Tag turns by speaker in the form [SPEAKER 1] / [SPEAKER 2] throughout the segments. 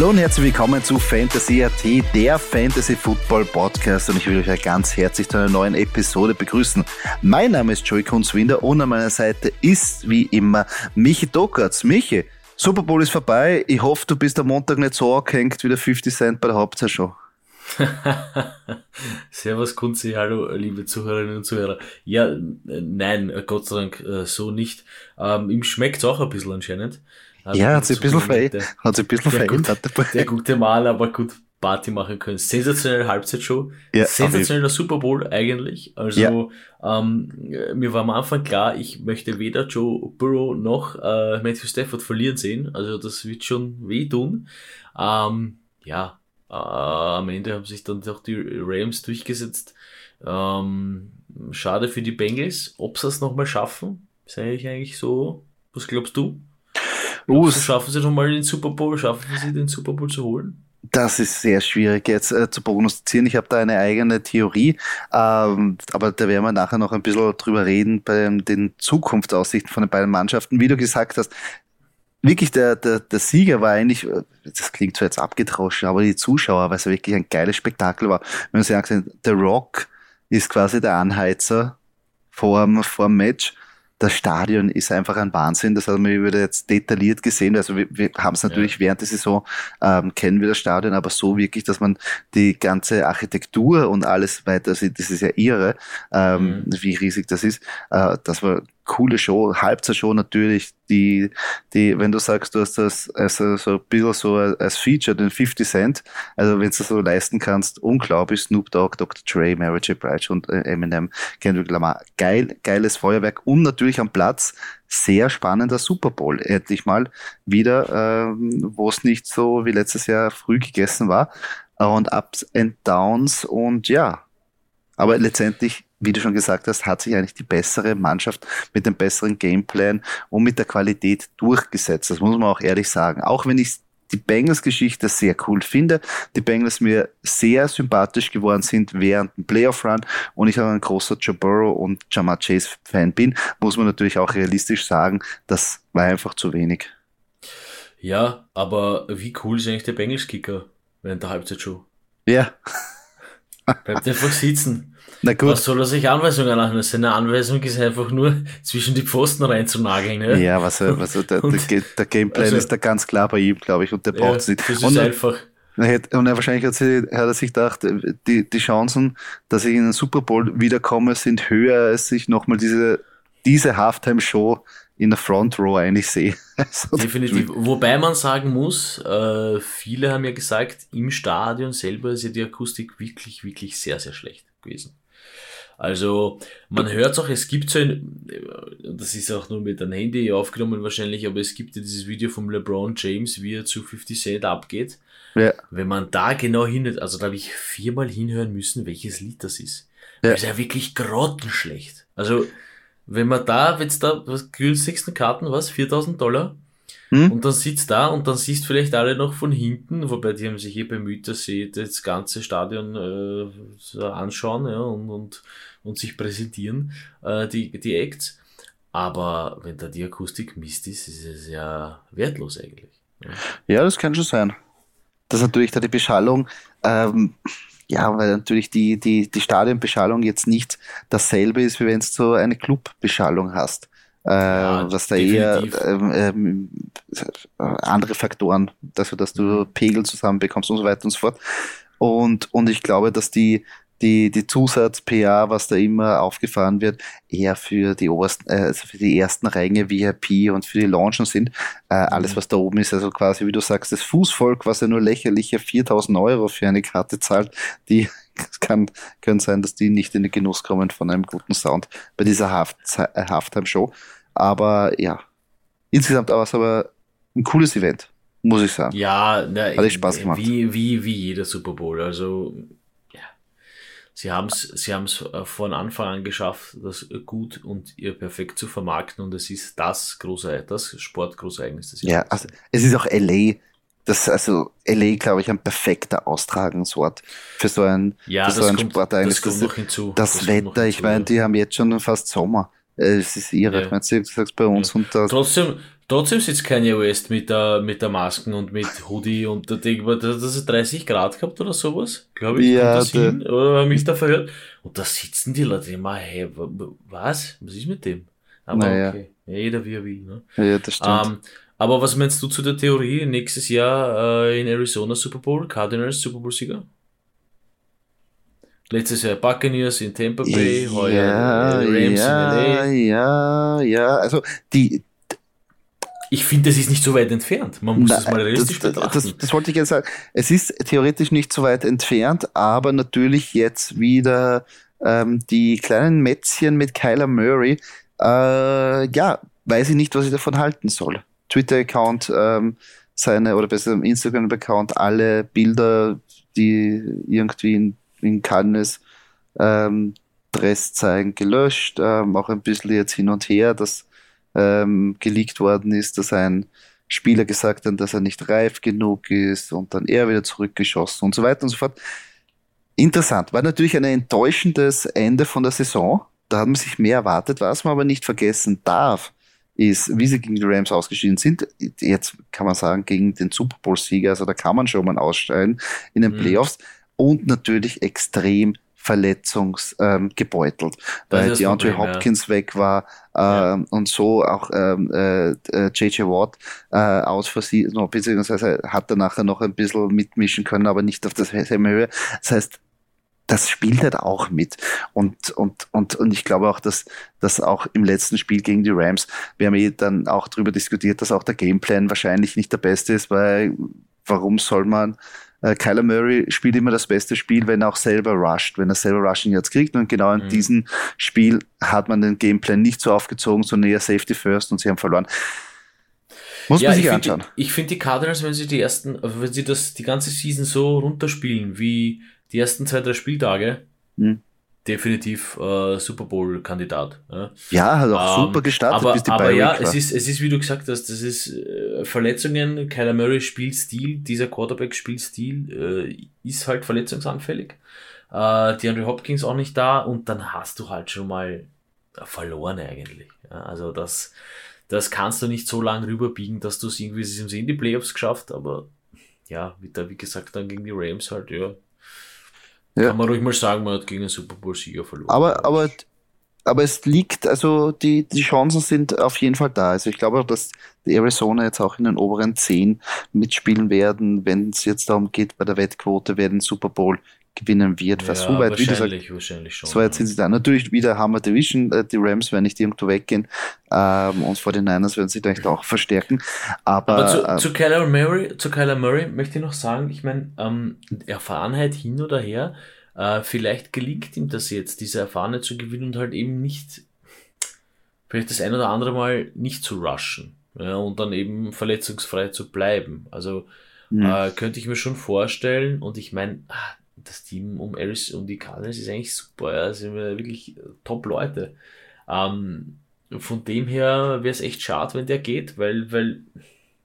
[SPEAKER 1] Hallo und herzlich willkommen zu Fantasy AT, der Fantasy Football Podcast und ich will euch ganz herzlich zu einer neuen Episode begrüßen. Mein Name ist Joey Kunzwinder und an meiner Seite ist wie immer Michi Dokatz. Michi, Super Bowl ist vorbei. Ich hoffe, du bist am Montag nicht so angehängt wie der 50 Cent bei der Hauptsaison.
[SPEAKER 2] Servus Kunzi, hallo liebe Zuhörerinnen und Zuhörer. Ja, nein, Gott sei Dank äh, so nicht. Ähm, ihm schmeckt auch ein bisschen anscheinend.
[SPEAKER 1] Also ja, hat sich ein bisschen verändert. Hat sich ein bisschen verändert
[SPEAKER 2] dabei. Der gute Mal, aber gut Party machen können. Sensationelle Halbzeitshow. Ja, Sensationeller Super Bowl eigentlich. Also ja. ähm, mir war am Anfang klar, ich möchte weder Joe Burrow noch äh, Matthew Stafford verlieren sehen. Also das wird schon wehtun. Ähm, ja, äh, am Ende haben sich dann doch die Rams durchgesetzt. Ähm, schade für die Bengals. Ob sie es nochmal schaffen, sage ich eigentlich so. Was glaubst du? Uh, schaffen sie nochmal den Super Bowl? Schaffen sie den Super Bowl zu holen?
[SPEAKER 1] Das ist sehr schwierig jetzt äh, zu prognostizieren. Ich habe da eine eigene Theorie, ähm, aber da werden wir nachher noch ein bisschen drüber reden bei den Zukunftsaussichten von den beiden Mannschaften. Wie du gesagt hast, wirklich der, der, der Sieger war eigentlich, das klingt zwar jetzt abgetroschen, aber die Zuschauer, weil es wirklich ein geiles Spektakel war. Wenn man sich ansehen, The Rock ist quasi der Anheizer vor dem Match das Stadion ist einfach ein Wahnsinn. Das haben wir jetzt detailliert gesehen. Also wir, wir haben es natürlich ja. während der Saison, ähm, kennen wir das Stadion, aber so wirklich, dass man die ganze Architektur und alles weiter sieht, das ist ja irre, ähm, mhm. wie riesig das ist. Äh, das war coole Show, Halbzeitshow natürlich, die, die, wenn du sagst, du hast das also so ein bisschen so als Feature, den 50 Cent, also wenn du das so leisten kannst, unglaublich, Snoop Dogg, Dr. Dre, Mary J. Blige und äh, Eminem, Kendrick Lamar, geil, geiles Feuerwerk und natürlich am Platz sehr spannender Super Bowl, endlich mal wieder, ähm, wo es nicht so wie letztes Jahr früh gegessen war und Ups and Downs und ja, aber letztendlich wie du schon gesagt hast, hat sich eigentlich die bessere Mannschaft mit dem besseren Gameplan und mit der Qualität durchgesetzt. Das muss man auch ehrlich sagen. Auch wenn ich die Bengals-Geschichte sehr cool finde, die Bengals mir sehr sympathisch geworden sind während dem Playoff-Run und ich auch ein großer Joe Burrow und Jamar Chase-Fan bin, muss man natürlich auch realistisch sagen, das war einfach zu wenig.
[SPEAKER 2] Ja, aber wie cool ist eigentlich der Bengals-Kicker während der Halbzeitshow?
[SPEAKER 1] Ja.
[SPEAKER 2] Bleibt einfach sitzen. Na gut. Was soll er sich Anweisungen anhören? Seine Anweisung ist einfach nur zwischen die Pfosten reinzunageln. Ja,
[SPEAKER 1] ja was, er, was er, der, der, der Gameplan also, ist da ganz klar bei ihm, glaube ich, und der braucht es
[SPEAKER 2] nicht. Das ist und, einfach.
[SPEAKER 1] Und er, wahrscheinlich hat, sie, hat er sich gedacht, die, die Chancen, dass ich in den Super Bowl wiederkomme, sind höher, als ich nochmal diese, diese Halftime-Show in der Front Row eigentlich sehe.
[SPEAKER 2] Also Definitiv. Wobei man sagen muss, äh, viele haben ja gesagt, im Stadion selber ist ja die Akustik wirklich, wirklich sehr, sehr schlecht gewesen. Also man hört auch, es gibt so ein, das ist auch nur mit einem Handy aufgenommen wahrscheinlich, aber es gibt ja dieses Video vom LeBron James, wie er zu 50 Cent abgeht. Ja. Wenn man da genau hinhört, also da habe ich viermal hinhören müssen, welches Lied das ist. Ja. Das ist ja wirklich grottenschlecht. Also wenn man da, jetzt da, was günstigsten Karten, was, 4000 Dollar? Hm? Und dann sitzt da und dann siehst vielleicht alle noch von hinten, wobei die haben sich hier bemüht, dass sie das ganze Stadion äh, anschauen ja, und, und, und sich präsentieren, äh, die, die Acts. Aber wenn da die Akustik Mist ist, ist es ja wertlos eigentlich.
[SPEAKER 1] Ja, ja das kann schon sein. Dass natürlich da die Beschallung ähm, ja, weil natürlich die, die, die Stadionbeschallung jetzt nicht dasselbe ist, wie wenn du so eine Clubbeschallung hast. Äh, ja, was da definitiv. eher ähm, ähm, andere Faktoren, dafür, dass du mhm. Pegel zusammenbekommst und so weiter und so fort. Und, und ich glaube, dass die, die, die Zusatz-PA, was da immer aufgefahren wird, eher für die obersten, äh, also für die ersten Ränge VIP und für die Launchen sind. Äh, mhm. Alles, was da oben ist, also quasi, wie du sagst, das Fußvolk, was ja nur lächerliche 4000 Euro für eine Karte zahlt, die kann, können sein, dass die nicht in den Genuss kommen von einem guten Sound bei dieser Halftime-Show. Aber ja, insgesamt war es aber ein cooles Event, muss ich sagen.
[SPEAKER 2] Ja, na, hat ich Spaß gemacht. Wie, wie, wie jeder Super Bowl. Also Sie haben es sie haben's äh, von Anfang an geschafft, das gut und ihr perfekt zu vermarkten und es ist das große, das Sportgroßereignis
[SPEAKER 1] des Jahres. Ja, also es ist auch LA. Das, also LA, glaube ich, ein perfekter Austragungsort für so ein,
[SPEAKER 2] ja,
[SPEAKER 1] für
[SPEAKER 2] so ein kommt, Sportereignis.
[SPEAKER 1] Das, das, hinzu. das, das Wetter, ich meine, die haben jetzt schon fast Sommer. Es ist irre. Ja. Ich meine, du sagst bei uns ja. und
[SPEAKER 2] das. Trotzdem, Trotzdem sitzt Kanye West mit der, mit der Masken und mit Hoodie und denkt man, das ist 30 Grad gehabt oder sowas, glaube ich. Ja, das hin, oder habe mich da verhört. Und da sitzen die Leute immer, hey, was? Was ist mit dem? Aber naja. okay, jeder wie er will. Ne?
[SPEAKER 1] Ja, das stimmt. Um, ähm,
[SPEAKER 2] aber was meinst du zu der Theorie, nächstes Jahr äh, in Arizona Super Bowl, Cardinals Super Bowl Sieger? Letztes Jahr Buccaneers in Tampa Bay, heuer ja, Rams ja, in
[SPEAKER 1] LA. Ja, ja, also die,
[SPEAKER 2] ich finde, das ist nicht so weit entfernt. Man muss Na, das mal realistisch das, betrachten.
[SPEAKER 1] Das, das, wollte ich jetzt sagen. Es ist theoretisch nicht so weit entfernt, aber natürlich jetzt wieder ähm, die kleinen Mätzchen mit Kyler Murray. Äh, ja, weiß ich nicht, was ich davon halten soll. Twitter-Account, ähm, seine, oder besser Instagram-Account, alle Bilder, die irgendwie in, in Cannes ähm, Dress zeigen, gelöscht. Ähm, auch ein bisschen jetzt hin und her, dass ähm, geleakt worden ist, dass ein Spieler gesagt hat, dass er nicht reif genug ist und dann er wieder zurückgeschossen und so weiter und so fort. Interessant. War natürlich ein enttäuschendes Ende von der Saison. Da hat man sich mehr erwartet. Was man aber nicht vergessen darf, ist, wie sie gegen die Rams ausgeschieden sind. Jetzt kann man sagen, gegen den Super Bowl-Sieger. Also da kann man schon mal aussteigen in den mhm. Playoffs. Und natürlich extrem verletzungsgebeutelt, ähm, weil DeAndre Hopkins ja. weg war ähm, ja. und so auch ähm, äh, JJ Watt äh, aus Versehen, beziehungsweise hat er nachher noch ein bisschen mitmischen können, aber nicht auf derselben Höhe. Das heißt, das spielt halt auch mit. Und, und, und, und ich glaube auch, dass, dass auch im letzten Spiel gegen die Rams, wir haben eh dann auch darüber diskutiert, dass auch der Gameplan wahrscheinlich nicht der beste ist, weil warum soll man äh, Kyler Murray spielt immer das beste Spiel, wenn er auch selber rusht, wenn er selber Rushing jetzt kriegt. Und genau in mhm. diesem Spiel hat man den Gameplan nicht so aufgezogen, sondern eher Safety First und sie haben verloren.
[SPEAKER 2] Muss ja, man sich anschauen. Die, ich finde die Cardinals, wenn sie die ersten, wenn sie das die ganze Season so runterspielen wie die ersten zwei, drei Spieltage, mhm definitiv äh, Super Bowl-Kandidat.
[SPEAKER 1] Ja, ja, hat auch ähm, super gestartet.
[SPEAKER 2] Aber, bis die aber ja, es ist, es ist, wie du gesagt hast, das ist äh, Verletzungen, Kyler Murray Spielstil, dieser Quarterback-Spielstil äh, ist halt verletzungsanfällig. Äh, DeAndre Hopkins auch nicht da und dann hast du halt schon mal verloren eigentlich. Ja, also das, das kannst du nicht so lange rüberbiegen, dass du es irgendwie in die Playoffs geschafft, aber ja, wie, da, wie gesagt, dann gegen die Rams halt, ja, ja. Kann man ruhig mal sagen, man hat gegen einen Super Bowl-Sieger verloren.
[SPEAKER 1] Aber, aber, aber es liegt, also die, die Chancen sind auf jeden Fall da. Also ich glaube, dass die Arizona jetzt auch in den oberen 10 mitspielen werden, wenn es jetzt darum geht, bei der Wettquote, wer den Super Bowl gewinnen wird. Ja, so weit, wie gesagt, wahrscheinlich schon. So weit sind sie da. Natürlich wieder Hammer Division, äh, die Rams werden nicht irgendwo weggehen ähm, und vor den Niners werden sie vielleicht auch verstärken. Aber, Aber
[SPEAKER 2] zu, äh, zu, Kyler Murray, zu Kyler Murray möchte ich noch sagen, ich meine, ähm, Erfahrenheit hin oder her, äh, vielleicht gelingt ihm das jetzt, diese Erfahrene zu gewinnen und halt eben nicht, vielleicht das ein oder andere Mal nicht zu rushen ja, und dann eben verletzungsfrei zu bleiben. Also mhm. äh, könnte ich mir schon vorstellen und ich meine, ah, das Team um Alice und die Cardinals ist eigentlich super. Ja. Das sind wirklich äh, top Leute. Ähm, von dem her wäre es echt schade, wenn der geht, weil, weil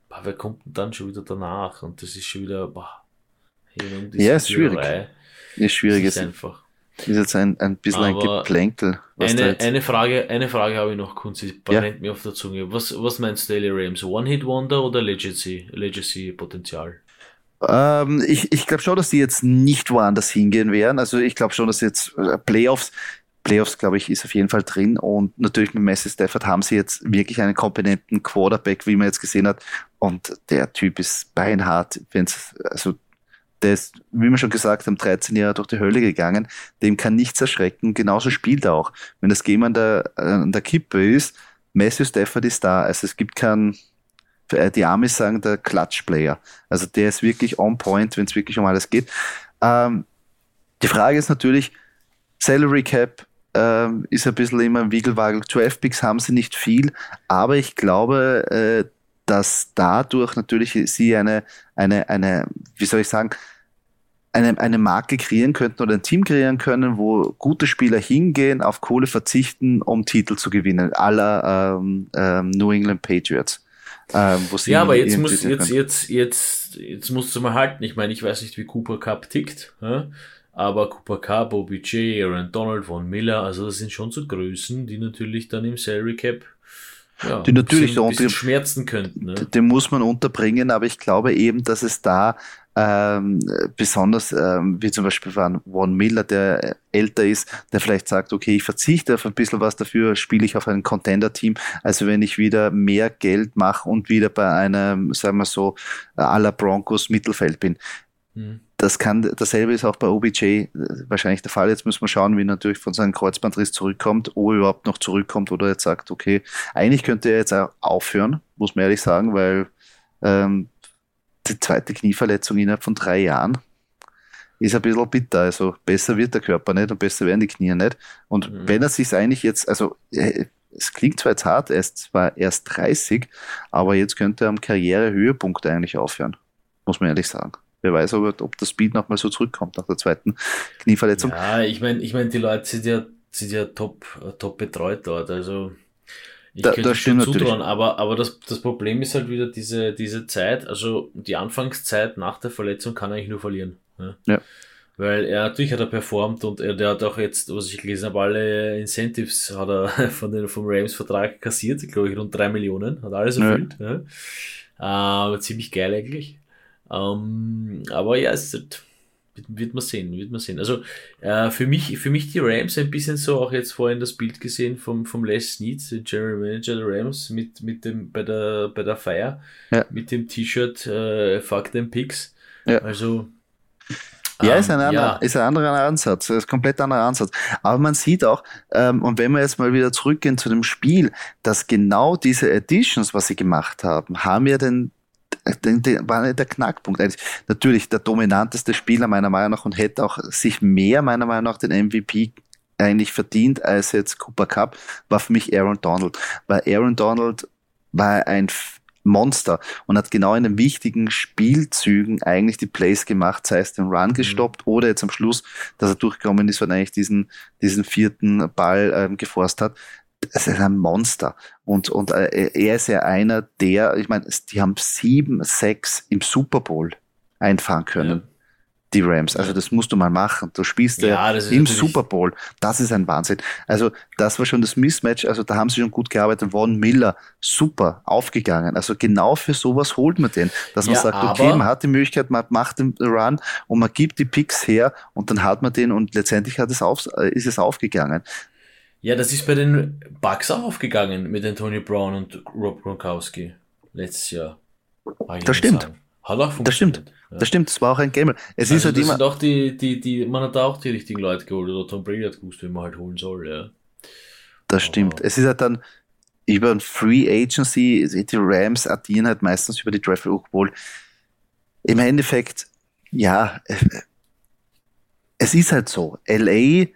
[SPEAKER 2] boah, wer kommt denn dann schon wieder danach? Und das ist schon wieder, boah,
[SPEAKER 1] ja, ist schwierig. Ist schwierig. Ist einfach. Ist jetzt ein, ein bisschen Aber ein Geplänkel.
[SPEAKER 2] Eine, eine Frage, eine Frage habe ich noch, Kunzi, brennt ja. mir auf der Zunge. Was, was meinst du, Daily Rams? One-Hit-Wonder oder Legacy, Legacy-Potenzial?
[SPEAKER 1] Ähm, ich ich glaube schon, dass die jetzt nicht woanders hingehen werden. Also ich glaube schon, dass jetzt äh, Playoffs, Playoffs, glaube ich, ist auf jeden Fall drin. Und natürlich mit Messi Stafford haben sie jetzt wirklich einen kompetenten Quarterback, wie man jetzt gesehen hat. Und der Typ ist beinhart, wenn's, also der ist, wie wir schon gesagt haben, 13 Jahre durch die Hölle gegangen, dem kann nichts erschrecken, genauso spielt er auch. Wenn das Game an der, an der Kippe ist, Matthew Stafford ist da, also es gibt keinen, die Amis sagen der Clutch-Player, also der ist wirklich on point, wenn es wirklich um alles geht. Ähm, die Frage ist natürlich, Salary Cap ähm, ist ein bisschen immer im Wiegelwagel. Draft-Picks haben sie nicht viel, aber ich glaube, äh, dass dadurch natürlich sie eine, eine, eine, wie soll ich sagen, eine, eine Marke kreieren könnten oder ein Team kreieren können, wo gute Spieler hingehen, auf Kohle verzichten, um Titel zu gewinnen, aller ähm, ähm, New England Patriots.
[SPEAKER 2] Ähm, ja, aber jetzt muss jetzt, jetzt, jetzt, jetzt musst du mal halten. Ich meine, ich weiß nicht, wie Cooper Cup tickt, ja? aber Cooper Cup, OBJ, Aaron Donald, Von Miller, also das sind schon so Größen, die natürlich dann im Salary Cap ja,
[SPEAKER 1] die natürlich
[SPEAKER 2] bisschen, bisschen schmerzen könnten. Ne?
[SPEAKER 1] Den muss man unterbringen, aber ich glaube eben, dass es da ähm, besonders ähm, wie zum Beispiel von Von Miller, der älter ist, der vielleicht sagt, okay, ich verzichte auf ein bisschen was dafür, spiele ich auf ein Contender-Team. Also wenn ich wieder mehr Geld mache und wieder bei einem, sagen wir so, à la Broncos Mittelfeld bin. Hm. Das kann, dasselbe ist auch bei OBJ äh, wahrscheinlich der Fall. Jetzt müssen wir schauen, wie er natürlich von seinem Kreuzbandriss zurückkommt, ob er überhaupt noch zurückkommt oder jetzt sagt, okay, eigentlich könnte er jetzt auch aufhören, muss man ehrlich sagen, weil ähm, die zweite Knieverletzung innerhalb von drei Jahren ist ein bisschen bitter. Also besser wird der Körper nicht und besser werden die Knie nicht. Und mhm. wenn er sich eigentlich jetzt, also äh, es klingt zwar jetzt hart, er ist zwar erst 30, aber jetzt könnte er am Karrierehöhepunkt eigentlich aufhören, muss man ehrlich sagen. Wer weiß, ob, ob das Speed nochmal so zurückkommt nach der zweiten Knieverletzung.
[SPEAKER 2] Ja, ich meine, ich mein, die Leute sind ja, sind ja top, top betreut dort. Also ich da, könnte das schon zutrauen, aber, aber das, das Problem ist halt wieder diese, diese Zeit, also die Anfangszeit nach der Verletzung kann er eigentlich nur verlieren. Ja. ja. Weil er natürlich hat er performt und er, der hat auch jetzt, was ich gelesen habe, alle Incentives hat er von den, vom Rams-Vertrag kassiert, glaube ich, rund drei Millionen, hat alles erfüllt. Ja. Ja. Äh, ziemlich geil eigentlich. Ähm, aber ja, es wird, wird man sehen, wird man sehen. Also äh, für mich, für mich die Rams ein bisschen so, auch jetzt vorhin das Bild gesehen vom, vom Les Snead, General Manager der Rams, mit, mit dem, bei der, bei der Feier, ja. mit dem T-Shirt, äh, Fuck them Picks. Ja. Also,
[SPEAKER 1] ja, ist ein, ähm, anderer, ja. ist ein anderer Ansatz, ist ein komplett anderer Ansatz. Aber man sieht auch, ähm, und wenn wir jetzt mal wieder zurückgehen zu dem Spiel, dass genau diese Editions, was sie gemacht haben, haben ja den, war der Knackpunkt. Eigentlich. Natürlich der dominanteste Spieler meiner Meinung nach und hätte auch sich mehr meiner Meinung nach den MVP eigentlich verdient als jetzt Cooper Cup, war für mich Aaron Donald. Weil Aaron Donald war ein Monster und hat genau in den wichtigen Spielzügen eigentlich die Plays gemacht, sei es den Run mhm. gestoppt mhm. oder jetzt am Schluss, dass er durchgekommen ist und eigentlich diesen, diesen vierten Ball ähm, geforst hat es ist ein Monster. Und, und äh, er ist ja einer der, ich meine, die haben sieben, sechs im Super Bowl einfahren können. Ja. Die Rams. Also das musst du mal machen. Du spielst ja, im Super Bowl. Das ist ein Wahnsinn. Also das war schon das Mismatch. Also da haben sie schon gut gearbeitet. Von Miller, super, aufgegangen. Also genau für sowas holt man den. Dass man ja, sagt, okay, man hat die Möglichkeit, man macht den Run und man gibt die Picks her und dann hat man den und letztendlich hat es auf, äh, ist es aufgegangen.
[SPEAKER 2] Ja, das ist bei den Bucks auch aufgegangen mit Antonio Brown und Rob Gronkowski letztes Jahr.
[SPEAKER 1] Das stimmt. Hat auch funktioniert. Das stimmt. Ja. Das stimmt, das war auch ein Gamer.
[SPEAKER 2] Es also ist halt immer. Sind auch die, die, die, man hat da auch die richtigen Leute geholt oder Tom Brady hat gewusst, wie man halt holen soll, ja.
[SPEAKER 1] Das stimmt. Es ist halt dann über ein Free Agency, die Rams addieren halt meistens über die Draft, obwohl im Endeffekt, ja, es ist halt so. LA,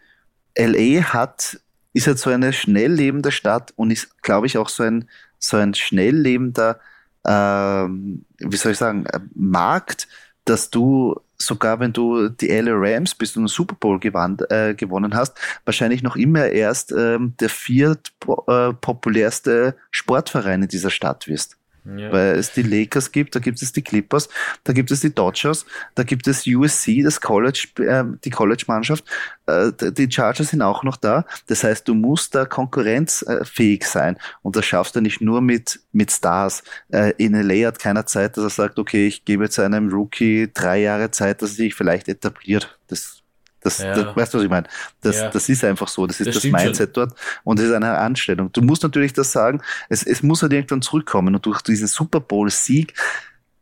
[SPEAKER 1] LA hat ist halt so eine schnell lebende Stadt und ist, glaube ich, auch so ein, so ein schnell lebender, ähm, wie soll ich sagen, Markt, dass du sogar wenn du die LA Rams bist und einen Super Bowl gewann, äh, gewonnen hast, wahrscheinlich noch immer erst ähm, der viert äh, populärste Sportverein in dieser Stadt wirst. Ja. Weil es die Lakers gibt, da gibt es die Clippers, da gibt es die Dodgers, da gibt es USC, das College, äh, die College-Mannschaft, äh, die Chargers sind auch noch da. Das heißt, du musst da konkurrenzfähig sein und das schaffst du nicht nur mit, mit Stars. Äh, in LA hat keiner Zeit, dass er sagt, okay, ich gebe jetzt einem Rookie drei Jahre Zeit, dass er sich vielleicht etabliert. Das das, ja. das, weißt du, was ich meine? Das, ja. das ist einfach so. Das ist das, das Mindset schon. dort und es ist eine Anstellung. Du musst natürlich das sagen, es, es muss halt irgendwann zurückkommen und durch diesen Super Bowl-Sieg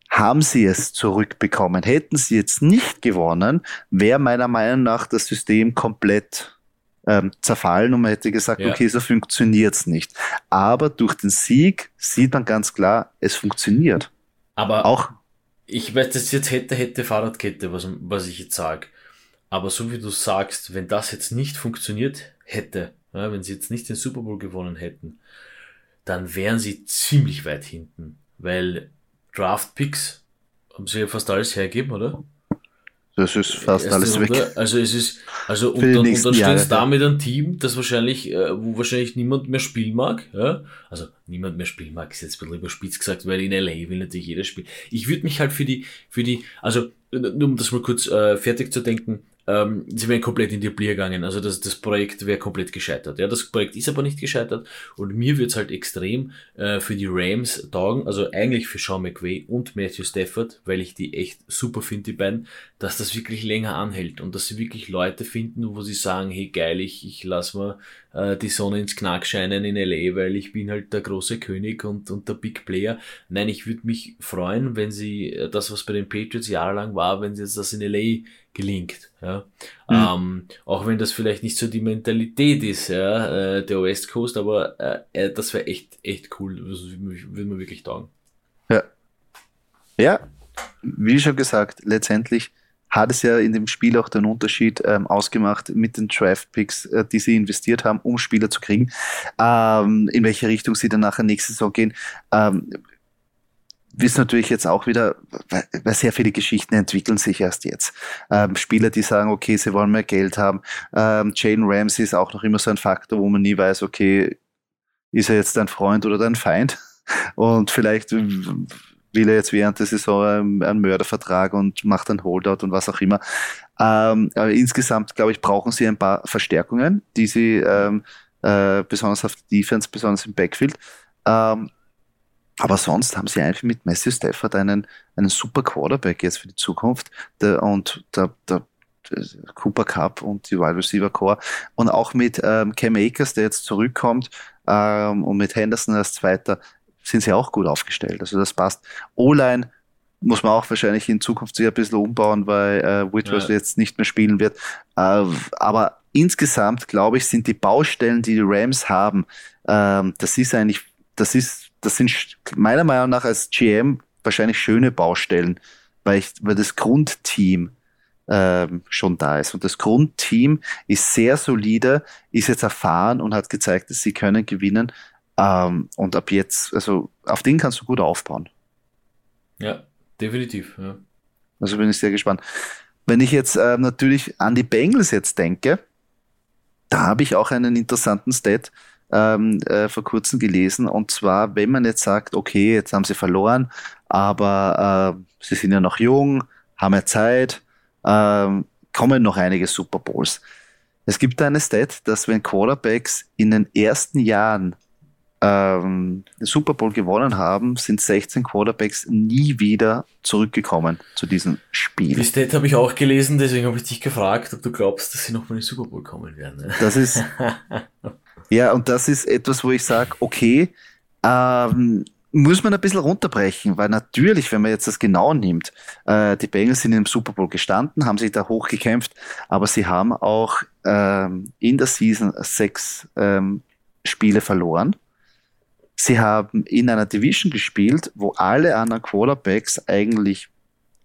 [SPEAKER 1] haben sie es zurückbekommen. Hätten sie jetzt nicht gewonnen, wäre meiner Meinung nach das System komplett ähm, zerfallen und man hätte gesagt, ja. okay, so funktioniert's nicht. Aber durch den Sieg sieht man ganz klar, es funktioniert.
[SPEAKER 2] Aber auch ich weiß, das jetzt hätte, hätte Fahrradkette, was, was ich jetzt sage. Aber so wie du sagst, wenn das jetzt nicht funktioniert hätte, ja, wenn sie jetzt nicht den Super Bowl gewonnen hätten, dann wären sie ziemlich weit hinten, weil Draft Picks haben sie ja fast alles hergegeben, oder?
[SPEAKER 1] Das ist fast alles Runde. weg.
[SPEAKER 2] Also es ist, also und dann, und dann steht es da mit einem Team, das wahrscheinlich, äh, wo wahrscheinlich niemand mehr spielen mag. Ja? Also niemand mehr spielen mag, ist jetzt ein bisschen überspitzt gesagt, weil in LA will natürlich jeder spielen. Ich würde mich halt für die, für die, also nur um das mal kurz äh, fertig zu denken, ähm, sie wären komplett in die Blier gegangen. Also das, das Projekt wäre komplett gescheitert. Ja, das Projekt ist aber nicht gescheitert und mir wird's halt extrem äh, für die Rams taugen, also eigentlich für Sean McVay und Matthew Stafford, weil ich die echt super finde, die beiden, dass das wirklich länger anhält und dass sie wirklich Leute finden, wo sie sagen, hey geil, ich, ich lass mal äh, die Sonne ins Knack scheinen in LA, weil ich bin halt der große König und, und der Big Player. Nein, ich würde mich freuen, wenn sie äh, das, was bei den Patriots jahrelang war, wenn sie jetzt das in LA gelingt. Ja? Mhm. Ähm, auch wenn das vielleicht nicht so die Mentalität ist, ja, äh, der West Coast, aber äh, äh das wäre echt, echt cool. Das würde mir wirklich taugen.
[SPEAKER 1] Ja. Ja, wie schon gesagt, letztendlich hat es ja in dem Spiel auch den Unterschied ähm, ausgemacht mit den Draft-Picks, äh, die sie investiert haben, um Spieler zu kriegen, ähm, in welche Richtung sie dann nachher nächste Saison gehen. Ähm, wissen natürlich jetzt auch wieder, weil sehr viele Geschichten entwickeln sich erst jetzt. Ähm, Spieler, die sagen, okay, sie wollen mehr Geld haben. Ähm, Jane Ramsey ist auch noch immer so ein Faktor, wo man nie weiß, okay, ist er jetzt dein Freund oder dein Feind? Und vielleicht will er jetzt während der Saison einen Mördervertrag und macht einen Holdout und was auch immer. Ähm, aber insgesamt, glaube ich, brauchen sie ein paar Verstärkungen, die sie ähm, äh, besonders auf Defense, besonders im Backfield. Ähm, aber sonst haben sie einfach mit Matthew Stafford einen, einen super Quarterback jetzt für die Zukunft. Der, und der, der, Cooper Cup und die Wide Receiver Core. Und auch mit ähm, Cam Akers, der jetzt zurückkommt, ähm, und mit Henderson als Zweiter, sind sie auch gut aufgestellt. Also das passt. O-Line muss man auch wahrscheinlich in Zukunft sich ein bisschen umbauen, weil äh, Whitworth ja. jetzt nicht mehr spielen wird. Äh, aber insgesamt, glaube ich, sind die Baustellen, die die Rams haben, ähm, das ist eigentlich, das ist das sind meiner Meinung nach als GM wahrscheinlich schöne Baustellen, weil, ich, weil das Grundteam ähm, schon da ist. Und das Grundteam ist sehr solide, ist jetzt erfahren und hat gezeigt, dass sie können gewinnen. Ähm, und ab jetzt, also auf den kannst du gut aufbauen.
[SPEAKER 2] Ja, definitiv. Ja.
[SPEAKER 1] Also bin ich sehr gespannt. Wenn ich jetzt äh, natürlich an die Bengals jetzt denke, da habe ich auch einen interessanten Stat ähm, äh, vor kurzem gelesen. Und zwar, wenn man jetzt sagt, okay, jetzt haben sie verloren, aber äh, sie sind ja noch jung, haben ja Zeit, äh, kommen noch einige Super Bowls. Es gibt eine Stat, dass wenn Quarterbacks in den ersten Jahren ähm, den Super Bowl gewonnen haben, sind 16 Quarterbacks nie wieder zurückgekommen zu diesem Spiel.
[SPEAKER 2] Die Stat habe ich auch gelesen, deswegen habe ich dich gefragt, ob du glaubst, dass sie nochmal in den Super Bowl kommen werden.
[SPEAKER 1] Das ist, Ja, und das ist etwas, wo ich sage, okay, ähm, muss man ein bisschen runterbrechen, weil natürlich, wenn man jetzt das genau nimmt, äh, die Bengals sind im Super Bowl gestanden, haben sich da hochgekämpft, aber sie haben auch ähm, in der Season sechs ähm, Spiele verloren. Sie haben in einer Division gespielt, wo alle anderen Quarterbacks eigentlich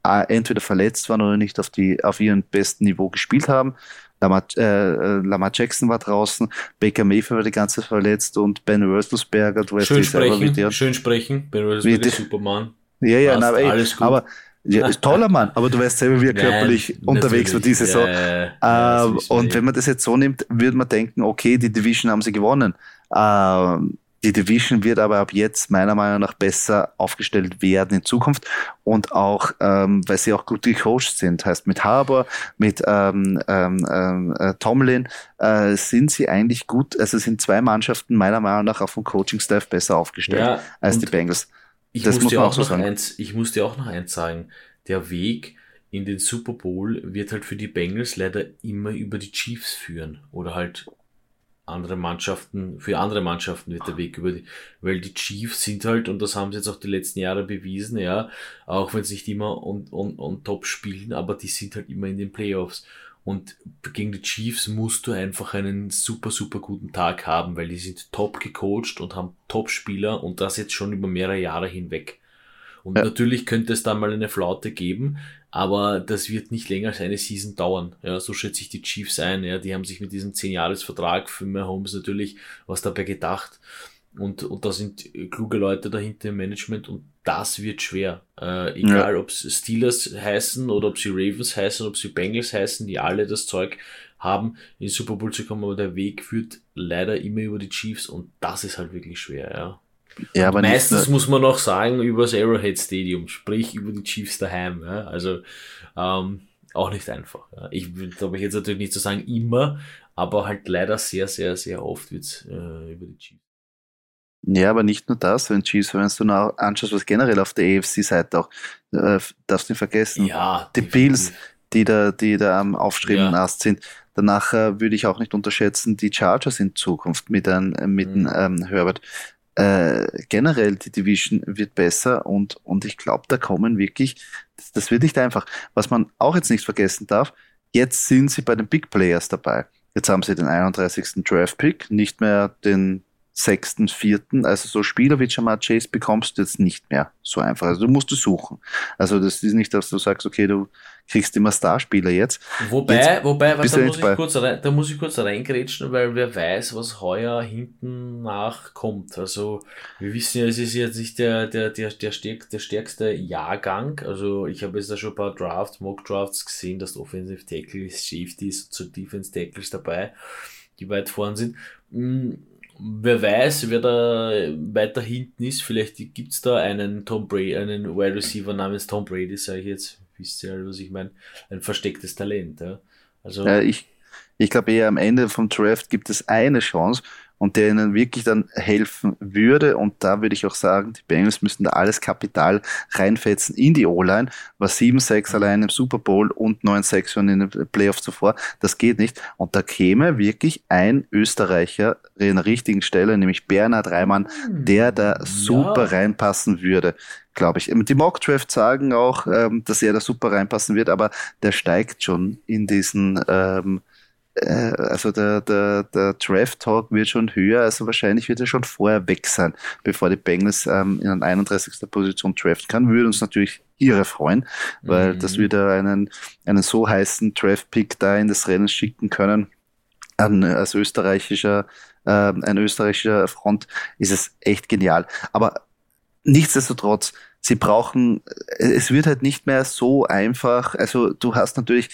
[SPEAKER 1] äh, entweder verletzt waren oder nicht auf, die, auf ihrem besten Niveau gespielt haben. Lamar, äh, äh, Lamar Jackson war draußen, Baker Mayfield war die ganze Zeit verletzt und Ben Roethlisberger,
[SPEAKER 2] du weißt schön sprechen, der, schön sprechen, Ben Roethlisberger ist Superman.
[SPEAKER 1] Ja, ja, na, ey, alles gut. aber ja, toller Mann, aber du weißt selber, wie er körperlich Nein, unterwegs war diese Saison. Ja, ja, ähm, und wenn man das jetzt so nimmt, würde man denken, okay, die Division haben sie gewonnen. Ähm, die Division wird aber ab jetzt meiner Meinung nach besser aufgestellt werden in Zukunft und auch, ähm, weil sie auch gut gecoacht sind. Heißt, mit Harbour, mit ähm, ähm, ähm, äh, Tomlin äh, sind sie eigentlich gut, also sind zwei Mannschaften meiner Meinung nach auch vom Coaching-Staff besser aufgestellt ja, als die Bengals.
[SPEAKER 2] Ich das muss, man auch so sagen. Eins, ich muss dir auch noch eins sagen. Der Weg in den Super Bowl wird halt für die Bengals leider immer über die Chiefs führen oder halt andere Mannschaften, für andere Mannschaften wird der Weg über die, weil die Chiefs sind halt, und das haben sie jetzt auch die letzten Jahre bewiesen, ja, auch wenn sie nicht immer on, on, on top spielen, aber die sind halt immer in den Playoffs. Und gegen die Chiefs musst du einfach einen super, super guten Tag haben, weil die sind top gecoacht und haben Top-Spieler und das jetzt schon über mehrere Jahre hinweg. Und ja. natürlich könnte es da mal eine Flaute geben, aber das wird nicht länger als eine Season dauern. Ja, so schätze ich die Chiefs ein. Ja, die haben sich mit diesem 10-Jahres-Vertrag für Mahomes natürlich was dabei gedacht. Und, und da sind kluge Leute dahinter im Management und das wird schwer. Äh, egal, ja. ob es Steelers heißen oder ob sie Ravens heißen, ob sie Bengals heißen, die alle das Zeug haben, in Super Bowl zu kommen, aber der Weg führt leider immer über die Chiefs und das ist halt wirklich schwer, ja. Ja, aber meistens muss man noch sagen über das Arrowhead Stadium, sprich über die Chiefs daheim. Ja? Also ähm, auch nicht einfach. Ja? Ich glaube ich jetzt natürlich nicht zu sagen immer, aber halt leider sehr, sehr, sehr oft wird's äh, über die Chiefs.
[SPEAKER 1] Ja, aber nicht nur das, wenn Chiefs, wenn du noch anschaust, was generell auf der AFC-Seite auch, äh, darfst du nicht vergessen, ja, die Bills, die da, die da am aufstrebenden ja. Ast sind. Danach äh, würde ich auch nicht unterschätzen, die Chargers in Zukunft mit einem, mit mhm. ähm, Herbert äh, generell die Division wird besser und, und ich glaube, da kommen wirklich, das, das wird nicht einfach. Was man auch jetzt nicht vergessen darf, jetzt sind sie bei den Big Players dabei. Jetzt haben sie den 31. Draft Pick, nicht mehr den sechsten, vierten. Also so Spieler wie Jamar Chase bekommst du jetzt nicht mehr so einfach. Also du musst es suchen. Also das ist nicht, dass du sagst, okay, du kriegst immer Starspieler jetzt.
[SPEAKER 2] Wobei, jetzt wobei, was, da, muss ich kurz rein, da muss ich kurz reingrätschen, weil wer weiß, was heuer hinten nachkommt. Also wir wissen ja, es ist jetzt nicht der, der, der, der, stärk, der stärkste Jahrgang. Also ich habe jetzt da schon ein paar Drafts, Mock Drafts gesehen, dass Offensive Tackles, Safeties, zu Defense Tackles dabei, die weit vorn sind. Hm, wer weiß, wer da weiter hinten ist. Vielleicht gibt es da einen Tom Brady, einen Wide Receiver namens Tom Brady, sage ich jetzt. Wisst ihr, was ich meine? Ein verstecktes Talent. Ja?
[SPEAKER 1] Also, ja, ich, ich glaube eher am Ende vom Draft gibt es eine Chance und der ihnen wirklich dann helfen würde. Und da würde ich auch sagen, die Bengals müssen da alles Kapital reinfetzen in die O-Line. War 7-6 allein im Super Bowl und 9-6 schon in den Playoffs zuvor. Das geht nicht. Und da käme wirklich ein Österreicher in der richtigen Stelle, nämlich Bernhard Reimann, der da super ja. reinpassen würde glaube ich. Die Mock-Draft sagen auch, ähm, dass er da super reinpassen wird, aber der steigt schon in diesen ähm, äh, also der, der, der Draft-Talk wird schon höher, also wahrscheinlich wird er schon vorher weg sein, bevor die Bengals ähm, in an 31. Position draften kann. Würde uns natürlich ihre freuen, weil mhm. das wieder einen, einen so heißen Draft-Pick da in das Rennen schicken können. An, als österreichischer, äh, ein österreichischer Front ist es echt genial. Aber nichtsdestotrotz, sie brauchen, es wird halt nicht mehr so einfach. Also du hast natürlich,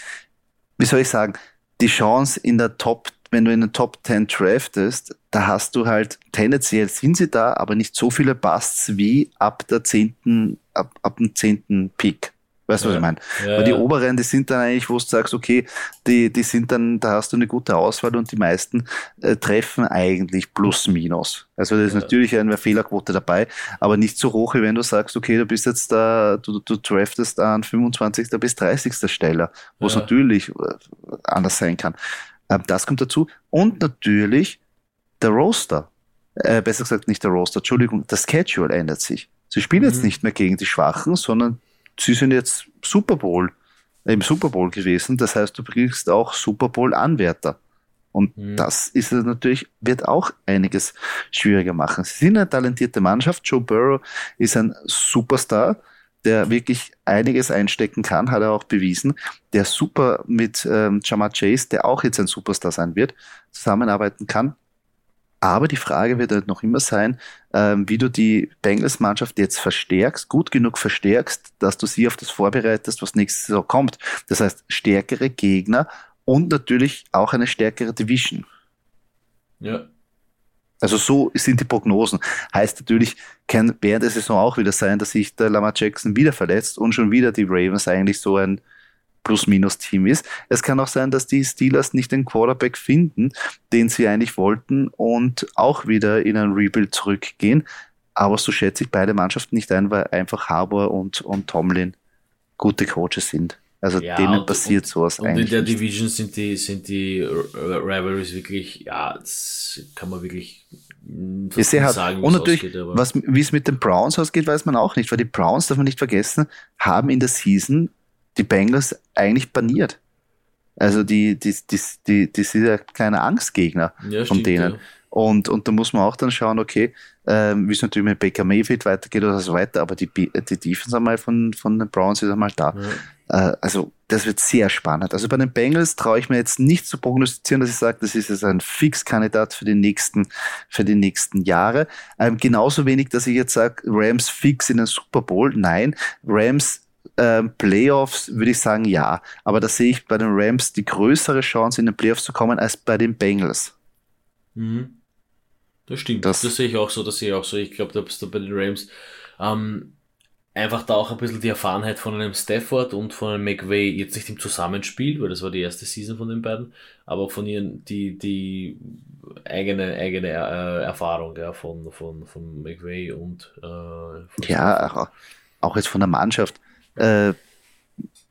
[SPEAKER 1] wie soll ich sagen, die Chance in der Top, wenn du in den Top 10 draftest, da hast du halt tendenziell sind sie da, aber nicht so viele Busts wie ab der zehnten, ab, ab dem zehnten Pick. Weißt du, ja. was ich meine? Ja, Weil die ja. oberen, die sind dann eigentlich, wo du sagst, okay, die, die sind dann, da hast du eine gute Auswahl und die meisten äh, treffen eigentlich plus minus. Also da ist natürlich eine Fehlerquote dabei, aber nicht so hoch, wie wenn du sagst, okay, du bist jetzt da, du, du draftest an 25. bis 30. Stelle, wo es natürlich äh, anders sein kann. Ähm, das kommt dazu. Und natürlich der Roster. Äh, besser gesagt nicht der Roster, Entschuldigung, das Schedule ändert sich. Sie spielen mhm. jetzt nicht mehr gegen die Schwachen, sondern sie sind jetzt Super Bowl, im Super Bowl gewesen. Das heißt, du kriegst auch Super Bowl-Anwärter. Und mhm. das ist natürlich, wird auch einiges schwieriger machen. Sie sind eine talentierte Mannschaft. Joe Burrow ist ein Superstar, der wirklich einiges einstecken kann, hat er auch bewiesen. Der super mit ähm, Jamar Chase, der auch jetzt ein Superstar sein wird, zusammenarbeiten kann. Aber die Frage wird halt noch immer sein, ähm, wie du die Bengals-Mannschaft jetzt verstärkst, gut genug verstärkst, dass du sie auf das vorbereitest, was nächstes Jahr kommt. Das heißt, stärkere Gegner und natürlich auch eine stärkere Division.
[SPEAKER 2] Ja.
[SPEAKER 1] Also so sind die Prognosen. Heißt natürlich, kann während der Saison auch wieder sein, dass sich der Lamar Jackson wieder verletzt und schon wieder die Ravens eigentlich so ein Plus-Minus-Team ist. Es kann auch sein, dass die Steelers nicht den Quarterback finden, den sie eigentlich wollten und auch wieder in ein Rebuild zurückgehen. Aber so schätze ich beide Mannschaften nicht ein, weil einfach Harbour und, und Tomlin gute Coaches sind. Also ja, denen und, passiert und, sowas
[SPEAKER 2] und eigentlich. In der nicht. Division sind die, sind die Rivalries wirklich, ja, das kann man wirklich
[SPEAKER 1] hart. Sagen, und natürlich, ausgeht, was, wie es mit den Browns ausgeht, weiß man auch nicht, weil die Browns, darf man nicht vergessen, haben in der Season die Bengals eigentlich baniert. Also die, die, die, die, die sind ja kleiner Angstgegner ja, von stimmt, denen. Ja. Und, und da muss man auch dann schauen, okay, ähm, wie es natürlich mit Baker Mayfield weitergeht oder so weiter, aber die, die Defense einmal von, von den Browns ist einmal da. Ja. Äh, also das wird sehr spannend. Also bei den Bengals traue ich mir jetzt nicht zu prognostizieren, dass ich sage, das ist jetzt ein Fixkandidat für die nächsten, für die nächsten Jahre. Ähm, genauso wenig, dass ich jetzt sage, Rams fix in den Super Bowl. Nein, Rams ähm, Playoffs würde ich sagen, ja. Aber da sehe ich bei den Rams die größere Chance, in den Playoffs zu kommen, als bei den Bengals.
[SPEAKER 2] Mhm. Das stimmt. Das, das, sehe ich auch so, das sehe ich auch so. Ich glaube, da bist du bei den Rams ähm, einfach da auch ein bisschen die Erfahrenheit von einem Stafford und von einem McVay jetzt nicht im Zusammenspiel, weil das war die erste Season von den beiden, aber von ihren die die eigene eigene äh, Erfahrung ja, von von von McVay und
[SPEAKER 1] äh, ja auch, auch jetzt von der Mannschaft äh,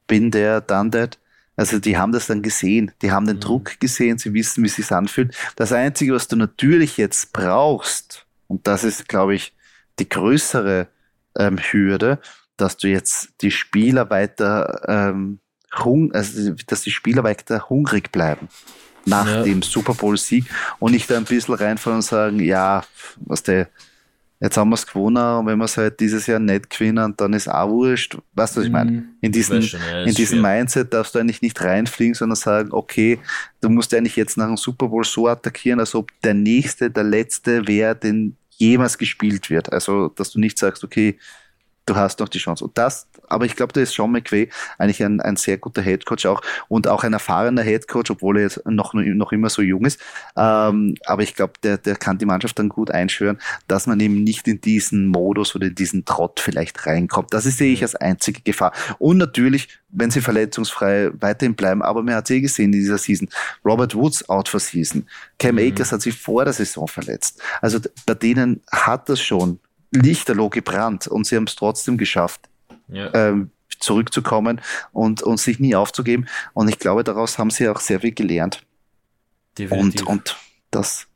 [SPEAKER 1] bin der, dann that. Also die haben das dann gesehen, die haben den mhm. Druck gesehen, sie wissen, wie es sich anfühlt. Das Einzige, was du natürlich jetzt brauchst, und das ist, glaube ich, die größere ähm, Hürde, dass du jetzt die Spieler weiter ähm, hung also dass die Spieler weiter hungrig bleiben nach ja. dem Super Bowl Sieg und nicht da ein bisschen reinfallen und sagen, ja, was der jetzt haben wir es gewonnen und wenn wir es halt dieses Jahr nicht gewinnen, dann ist auch wurscht. Weißt du, was ich meine? Mhm. In schon, ja, in diesem Mindset darfst du eigentlich nicht reinfliegen, sondern sagen, okay, du musst eigentlich jetzt nach dem Super Bowl so attackieren, als ob der nächste, der letzte wäre, den jemals gespielt wird. Also, dass du nicht sagst, okay, du hast noch die Chance. Und das, aber ich glaube, da ist Sean McVay eigentlich ein, ein sehr guter Headcoach auch und auch ein erfahrener Headcoach, obwohl er jetzt noch, noch immer so jung ist. Ähm, aber ich glaube, der, der kann die Mannschaft dann gut einschwören, dass man eben nicht in diesen Modus oder in diesen Trott vielleicht reinkommt. Das ist, sehe ich als einzige Gefahr. Und natürlich, wenn sie verletzungsfrei weiterhin bleiben, aber man hat sie eh gesehen in dieser Season. Robert Woods out for season. Cam mhm. Akers hat sich vor der Saison verletzt. Also bei denen hat das schon lichterloh gebrannt und sie haben es trotzdem geschafft, ja. ähm, zurückzukommen und, und sich nie aufzugeben. Und ich glaube, daraus haben sie auch sehr viel gelernt. Definitiv. Und, und das,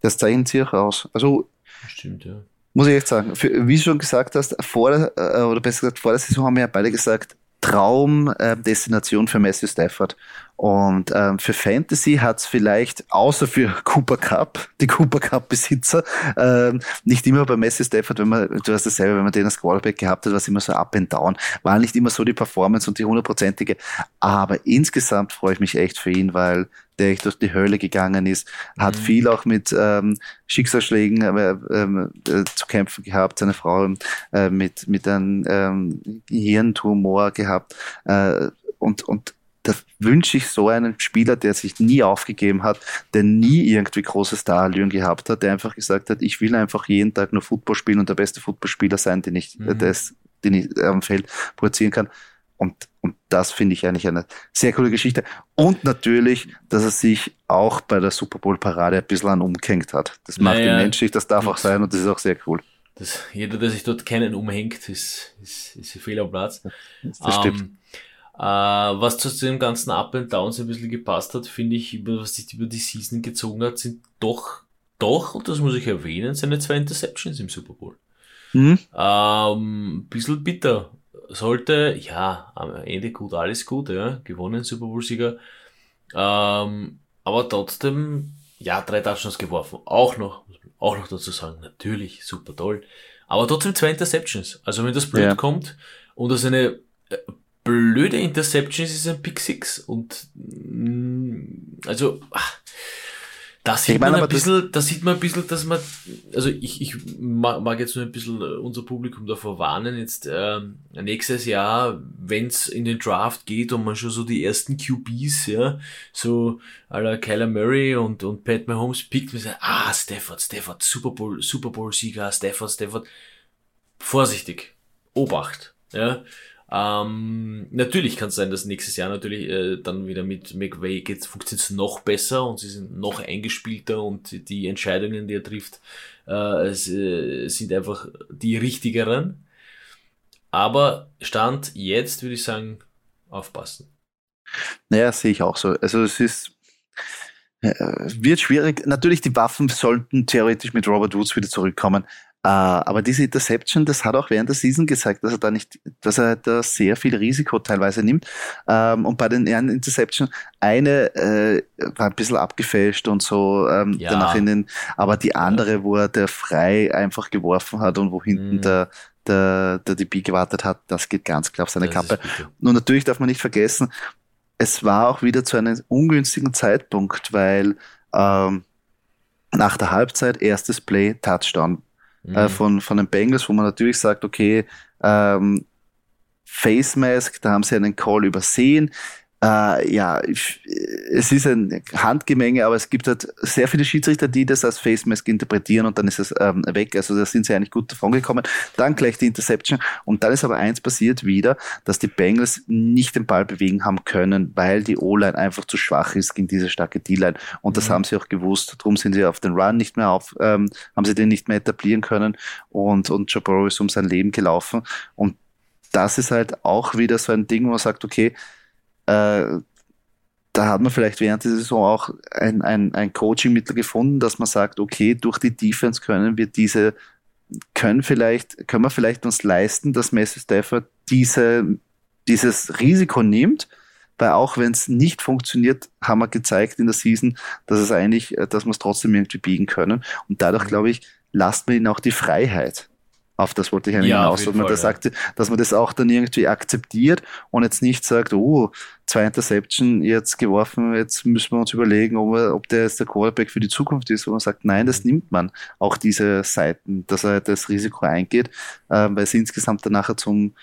[SPEAKER 1] das zeichnet sie auch aus. Also,
[SPEAKER 2] Stimmt, ja.
[SPEAKER 1] Muss ich echt sagen, für, wie du schon gesagt hast, vor der, äh, oder besser gesagt, vor der Saison haben wir ja beide gesagt, Traumdestination äh, für Matthew Stafford. Und ähm, für Fantasy hat es vielleicht, außer für Cooper Cup, die Cooper Cup-Besitzer, ähm, nicht immer bei Messi Stafford, wenn man, du hast das selber, wenn man den als Quarterback gehabt hat, war es immer so up and down, war nicht immer so die Performance und die hundertprozentige. Aber insgesamt freue ich mich echt für ihn, weil der echt durch die Hölle gegangen ist, hat mhm. viel auch mit ähm, Schicksalsschlägen äh, äh, äh, zu kämpfen gehabt, seine Frau äh, mit, mit einem ähm, Hirntumor gehabt äh, und, und da wünsche ich so einen Spieler, der sich nie aufgegeben hat, der nie irgendwie große Starallüren gehabt hat, der einfach gesagt hat, ich will einfach jeden Tag nur Football spielen und der beste Footballspieler sein, den ich, mhm. des, den ich am Feld produzieren kann. Und, und das finde ich eigentlich eine sehr coole Geschichte. Und natürlich, dass er sich auch bei der Super Bowl Parade ein bisschen an umgehängt hat. Das macht naja, ihn menschlich, das darf auch sein und das ist auch sehr cool.
[SPEAKER 2] Das, jeder, der sich dort keinen umhängt, ist, ist, ist viel am Platz.
[SPEAKER 1] Das stimmt. Ähm,
[SPEAKER 2] äh, was zu dem ganzen Up and Downs ein bisschen gepasst hat, finde ich, über, was sich über die Season gezogen hat, sind doch, doch, und das muss ich erwähnen, seine zwei Interceptions im Super Bowl. Mhm. Ähm, bisschen bitter. Sollte, ja, am Ende gut, alles gut, ja, gewonnen, Super Bowl-Sieger. Ähm, aber trotzdem, ja, drei Touchdowns geworfen. Auch noch, auch noch dazu sagen, natürlich, super toll. Aber trotzdem zwei Interceptions. Also wenn das blöd ja. kommt und das eine äh, blöde Interceptions ist ein Pick Six und mm, also ach, da sieht man ein bisschen, da sieht man ein bisschen, dass man, also ich, ich mag jetzt nur ein bisschen unser Publikum davor warnen, jetzt äh, nächstes Jahr, wenn's in den Draft geht und man schon so die ersten QBs, ja, so aller Kyler Murray und, und Pat Mahomes pickt, man sagt, ah, Stafford, Stafford, Super Bowl, Super Bowl Sieger, Stafford, Stafford, vorsichtig, Obacht, ja, ähm, natürlich kann es sein, dass nächstes Jahr natürlich äh, dann wieder mit McVay geht, funktioniert es noch besser und sie sind noch eingespielter und die Entscheidungen, die er trifft, äh, es, äh, sind einfach die richtigeren. Aber Stand jetzt würde ich sagen, aufpassen.
[SPEAKER 1] Naja, sehe ich auch so. Also es ist äh, wird schwierig. Natürlich, die Waffen sollten theoretisch mit Robert Woods wieder zurückkommen. Äh, aber diese Interception, das hat auch während der Season gezeigt, dass er da nicht, dass er da sehr viel Risiko teilweise nimmt. Ähm, und bei den ehren Interception, eine äh, war ein bisschen abgefälscht und so ähm, ja. danach in den, aber die andere, wo er der frei einfach geworfen hat und wo hinten mhm. der der, der DB gewartet hat, das geht ganz klar auf seine das Kappe. Und natürlich darf man nicht vergessen, es war auch wieder zu einem ungünstigen Zeitpunkt, weil ähm, nach der Halbzeit erstes Play Touchdown mhm. äh, von, von den Bengals, wo man natürlich sagt, okay, ähm, Face Mask, da haben sie einen Call übersehen. Äh, ja, es ist ein Handgemenge, aber es gibt halt sehr viele Schiedsrichter, die das als Face Mask interpretieren und dann ist es ähm, weg. Also da sind sie eigentlich gut davon gekommen. Dann gleich die Interception und dann ist aber eins passiert wieder, dass die Bengals nicht den Ball bewegen haben können, weil die O-Line einfach zu schwach ist gegen diese starke D-Line und das mhm. haben sie auch gewusst. Darum sind sie auf den Run nicht mehr auf, ähm, haben sie den nicht mehr etablieren können und, und Joe Burrow ist um sein Leben gelaufen und das ist halt auch wieder so ein Ding, wo man sagt, okay, äh, da hat man vielleicht während der Saison auch ein, ein, ein Coaching-Mittel gefunden, dass man sagt, okay, durch die Defense können wir diese, können vielleicht, können wir vielleicht uns leisten, dass Messi Stafford diese, dieses Risiko nimmt, weil auch wenn es nicht funktioniert, haben wir gezeigt in der Season, dass es eigentlich, dass wir es trotzdem irgendwie biegen können. Und dadurch, glaube ich, lasst man ihnen auch die Freiheit. Auf das wollte ich eigentlich ja, hinaus, dass man, das sagt, dass man das auch dann irgendwie akzeptiert und jetzt nicht sagt, oh, zwei Interception jetzt geworfen, jetzt müssen wir uns überlegen, ob, er, ob der jetzt der Quarterback für die Zukunft ist, wo man sagt, nein, das mhm. nimmt man. Auch diese Seiten, dass er das Risiko eingeht, äh, weil es insgesamt dann nachher zum,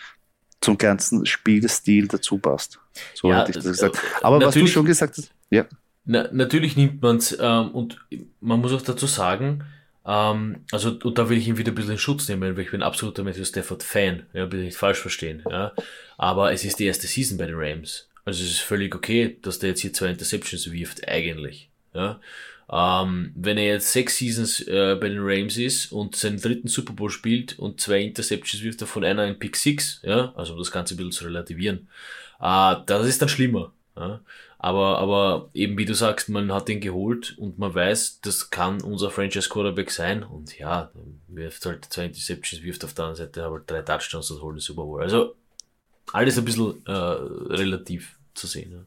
[SPEAKER 1] zum ganzen Spielstil dazu passt. So ja, hätte ich das gesagt. Äh, Aber was du schon gesagt hast, ja.
[SPEAKER 2] Na, natürlich nimmt man es ähm, und man muss auch dazu sagen, ähm, also, und da will ich ihn wieder ein bisschen in Schutz nehmen, weil ich bin absoluter Matthew Stafford Fan, ja, bitte nicht falsch verstehen, ja. Aber es ist die erste Season bei den Rams. Also es ist völlig okay, dass der jetzt hier zwei Interceptions wirft, eigentlich, ja. Ähm, wenn er jetzt sechs Seasons äh, bei den Rams ist und seinen dritten Super Bowl spielt und zwei Interceptions wirft, davon einer in Pick 6, ja, also um das Ganze ein bisschen zu relativieren, äh, das ist dann schlimmer. Ja. Aber, aber eben wie du sagst, man hat ihn geholt und man weiß, das kann unser Franchise Quarterback sein. Und ja, wirft halt zwei Interceptions, wirft auf der anderen Seite aber drei Touchdowns und holt den Super Bowl. Also alles ein bisschen äh, relativ zu sehen. Ja.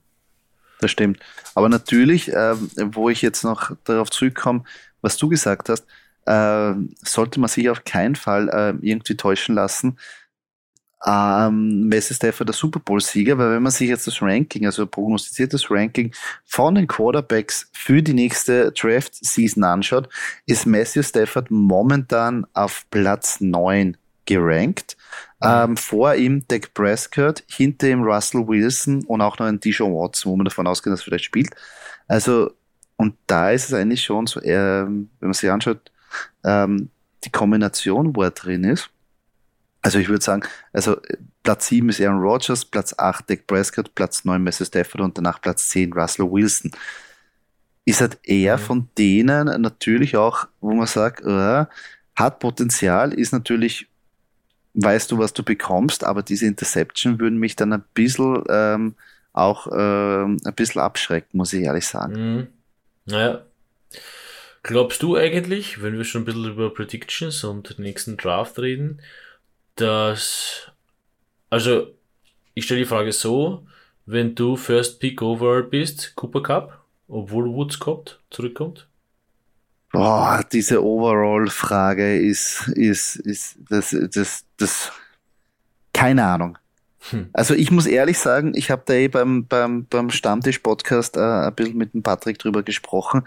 [SPEAKER 1] Das stimmt. Aber natürlich, äh, wo ich jetzt noch darauf zurückkomme, was du gesagt hast, äh, sollte man sich auf keinen Fall äh, irgendwie täuschen lassen ähm, Messi Stafford der Super Bowl-Sieger, weil wenn man sich jetzt das Ranking, also prognostiziertes Ranking von den Quarterbacks für die nächste Draft-Season anschaut, ist Matthew Stafford momentan auf Platz 9 gerankt. Mhm. Ähm, vor ihm Dak Prescott, hinter ihm Russell Wilson und auch noch ein Dijon Watson, wo man davon ausgeht, dass er vielleicht spielt. Also, und da ist es eigentlich schon so, äh, wenn man sich anschaut, ähm, die Kombination, wo er drin ist, also ich würde sagen, also Platz 7 ist Aaron Rodgers, Platz 8 Dak Prescott, Platz 9 Messi Stafford und danach Platz 10 Russell Wilson. Ist halt eher mhm. von denen natürlich auch, wo man sagt, äh, hat Potenzial, ist natürlich, weißt du, was du bekommst, aber diese Interception würden mich dann ein bisschen ähm, auch ähm, ein bisschen abschrecken, muss ich ehrlich sagen.
[SPEAKER 2] Mhm. Naja. Glaubst du eigentlich, wenn wir schon ein bisschen über Predictions und den nächsten Draft reden, dass, also, ich stelle die Frage so, wenn du First Pick Over bist, Cooper Cup, obwohl Woods kommt, zurückkommt?
[SPEAKER 1] Boah, diese Overall-Frage ist, ist, ist, das, das, das, keine Ahnung. Hm. Also ich muss ehrlich sagen, ich habe da eh beim, beim, beim Stammtisch-Podcast äh, ein bisschen mit dem Patrick drüber gesprochen,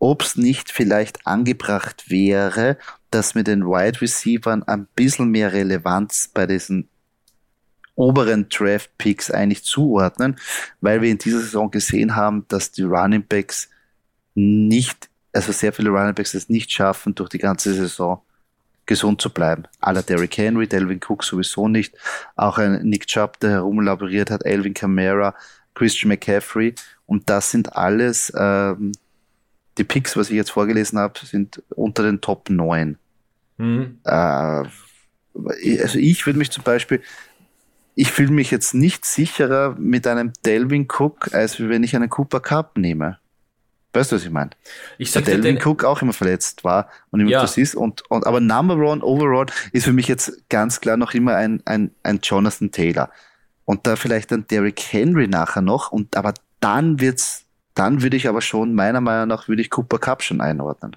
[SPEAKER 1] ob es nicht vielleicht angebracht wäre, dass wir den Wide Receivern ein bisschen mehr Relevanz bei diesen oberen Draft Picks eigentlich zuordnen, weil wir in dieser Saison gesehen haben, dass die Running Backs nicht, also sehr viele Running Backs es nicht schaffen, durch die ganze Saison gesund zu bleiben. Aller Derrick Henry, Delvin Cook sowieso nicht. Auch ein Nick Chubb, der herumlaboriert hat, Alvin Kamara, Christian McCaffrey. Und das sind alles ähm, die Picks, was ich jetzt vorgelesen habe, sind unter den Top 9. Mhm. Äh, also ich würde mich zum Beispiel, ich fühle mich jetzt nicht sicherer mit einem Delvin Cook, als wenn ich einen Cooper Cup nehme. Weißt du, was ich meine?
[SPEAKER 2] Ich
[SPEAKER 1] Der
[SPEAKER 2] sag
[SPEAKER 1] Delvin
[SPEAKER 2] den,
[SPEAKER 1] Cook auch immer verletzt war und immer
[SPEAKER 2] Ja.
[SPEAKER 1] das ist. Und, und, aber Number One overall ist für mich jetzt ganz klar noch immer ein, ein, ein Jonathan Taylor. Und da vielleicht ein Derrick Henry nachher noch. Und aber dann wird's, dann würde ich aber schon, meiner Meinung nach, würde ich Cooper Cup schon einordnen.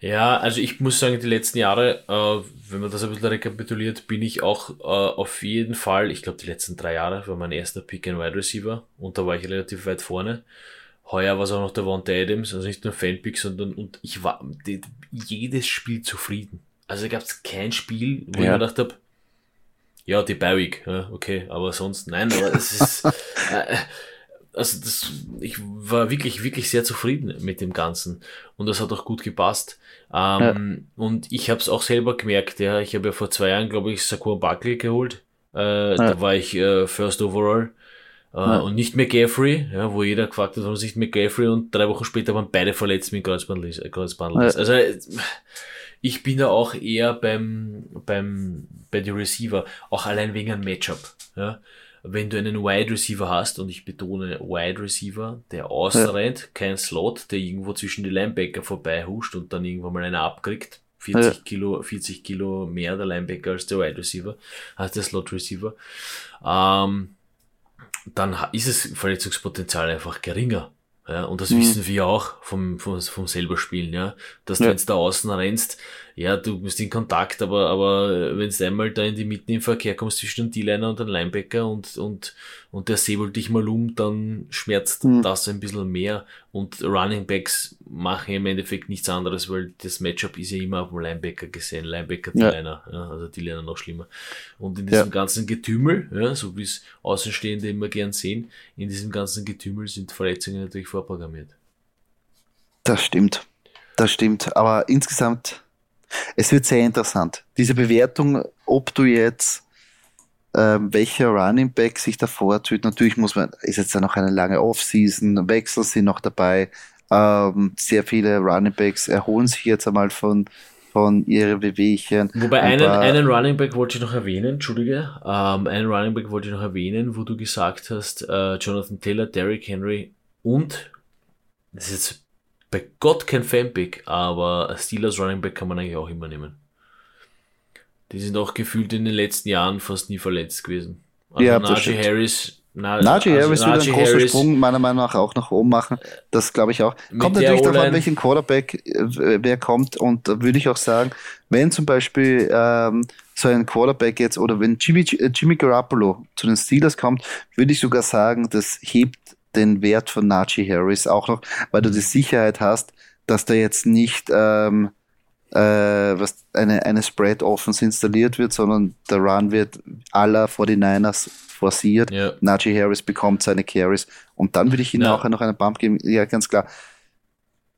[SPEAKER 2] Ja, also ich muss sagen, die letzten Jahre, äh, wenn man das ein bisschen rekapituliert, bin ich auch äh, auf jeden Fall, ich glaube die letzten drei Jahre war mein erster Pick and Wide Receiver und da war ich relativ weit vorne. Heuer war es auch noch der Wante Adams, also nicht nur Fanpick, sondern und ich war die, jedes Spiel zufrieden. Also gab es kein Spiel, wo ich
[SPEAKER 1] Ja.
[SPEAKER 2] mir gedacht habe, ja, die Bi-Week, ja, okay, aber sonst nein, aber es ist, äh, also das, ich war wirklich, wirklich sehr zufrieden mit dem Ganzen und das hat auch gut gepasst. Ähm, Und ich habe es auch selber gemerkt, ja, ich habe ja vor zwei Jahren, glaube ich, Saquon Barkley geholt. Äh, Da war ich äh, First Overall. Äh,
[SPEAKER 1] Ja.
[SPEAKER 2] Und nicht McGaffrey, ja, wo jeder gefragt hat, warum nicht McGaffrey und drei Wochen später waren beide verletzt mit Kreuzbandriss. äh, Kreuzbandriss.
[SPEAKER 1] Ja.
[SPEAKER 2] Also äh, ich bin da auch eher beim, beim, bei den Receiver, auch allein wegen einem Matchup. Ja. Wenn du einen Wide Receiver hast, und ich betone Wide Receiver, der ausrennt, kein Slot, der irgendwo zwischen die Linebacker vorbei huscht und dann irgendwann mal einer abkriegt, 40
[SPEAKER 1] Ja.
[SPEAKER 2] Kilo, 40 Kilo mehr der Linebacker als der Wide Receiver, als der Slot Receiver, ähm, dann ist es Verletzungspotenzial einfach geringer. Ja, und das
[SPEAKER 1] Mhm.
[SPEAKER 2] wissen wir auch vom, vom, vom selber Spielen, ja. Dass du
[SPEAKER 1] Ja.
[SPEAKER 2] jetzt da außen rennst, ja, du bist in Kontakt, aber, aber wenn du einmal da in die Mitten im Verkehr kommst zwischen dem D-Liner und dem Linebacker und, und, und der säbelt dich mal um, dann schmerzt
[SPEAKER 1] Mhm.
[SPEAKER 2] das ein bisschen mehr. Und Running Backs machen im Endeffekt nichts anderes, weil das Matchup ist ja immer auf dem Linebacker gesehen, Linebacker,
[SPEAKER 1] Ja.
[SPEAKER 2] D-Liner, ja, also D-Liner noch schlimmer. Und in diesem
[SPEAKER 1] Ja.
[SPEAKER 2] ganzen Getümmel, ja, so wie es Außenstehende immer gern sehen, in diesem ganzen Getümmel sind Verletzungen natürlich vorprogrammiert.
[SPEAKER 1] Das stimmt. Das stimmt. Aber insgesamt, es wird sehr interessant. Diese Bewertung, ob du jetzt ähm, welcher Running Back sich davor tut, natürlich muss man, ist jetzt ja noch eine lange Offseason, Wechsel sind noch dabei. Ähm, sehr viele Running Backs erholen sich jetzt einmal von, von ihren Bewegchen.
[SPEAKER 2] Wobei
[SPEAKER 1] Ein
[SPEAKER 2] einen,
[SPEAKER 1] paar-
[SPEAKER 2] einen Running Back wollte ich noch erwähnen, Entschuldige, ähm, einen Running Back wollte ich noch erwähnen, wo du gesagt hast, äh, Jonathan Taylor, Derrick Henry und, das ist jetzt bei Gott kein Fanpick, aber Steelers Running Back kann man eigentlich auch immer nehmen. Die sind auch gefühlt in den letzten Jahren fast nie verletzt gewesen. Also
[SPEAKER 1] Ja,
[SPEAKER 2] Najee. Harris, na,
[SPEAKER 1] Najee
[SPEAKER 2] also
[SPEAKER 1] Harris
[SPEAKER 2] Najee
[SPEAKER 1] einen großen
[SPEAKER 2] Harris-
[SPEAKER 1] Sprung meiner Meinung nach auch nach oben machen. Das glaube ich auch. Kommt natürlich darauf an, welchen Quarterback äh, wer kommt. Und da würde ich auch sagen, wenn zum Beispiel ähm, so ein Quarterback jetzt oder wenn Jimmy, äh, Jimmy Garoppolo zu den Steelers kommt, würde ich sogar sagen, das hebt den Wert von Najee Harris auch noch, weil du die Sicherheit hast, dass da jetzt nicht ähm, äh, was eine, eine Spread Offense installiert wird, sondern der Run wird aller 49ers forciert.
[SPEAKER 2] Ja.
[SPEAKER 1] Najee Harris bekommt seine Carries und dann würde ich ihm
[SPEAKER 2] Ja.
[SPEAKER 1] auch noch einen Bump geben. Ja, ganz klar.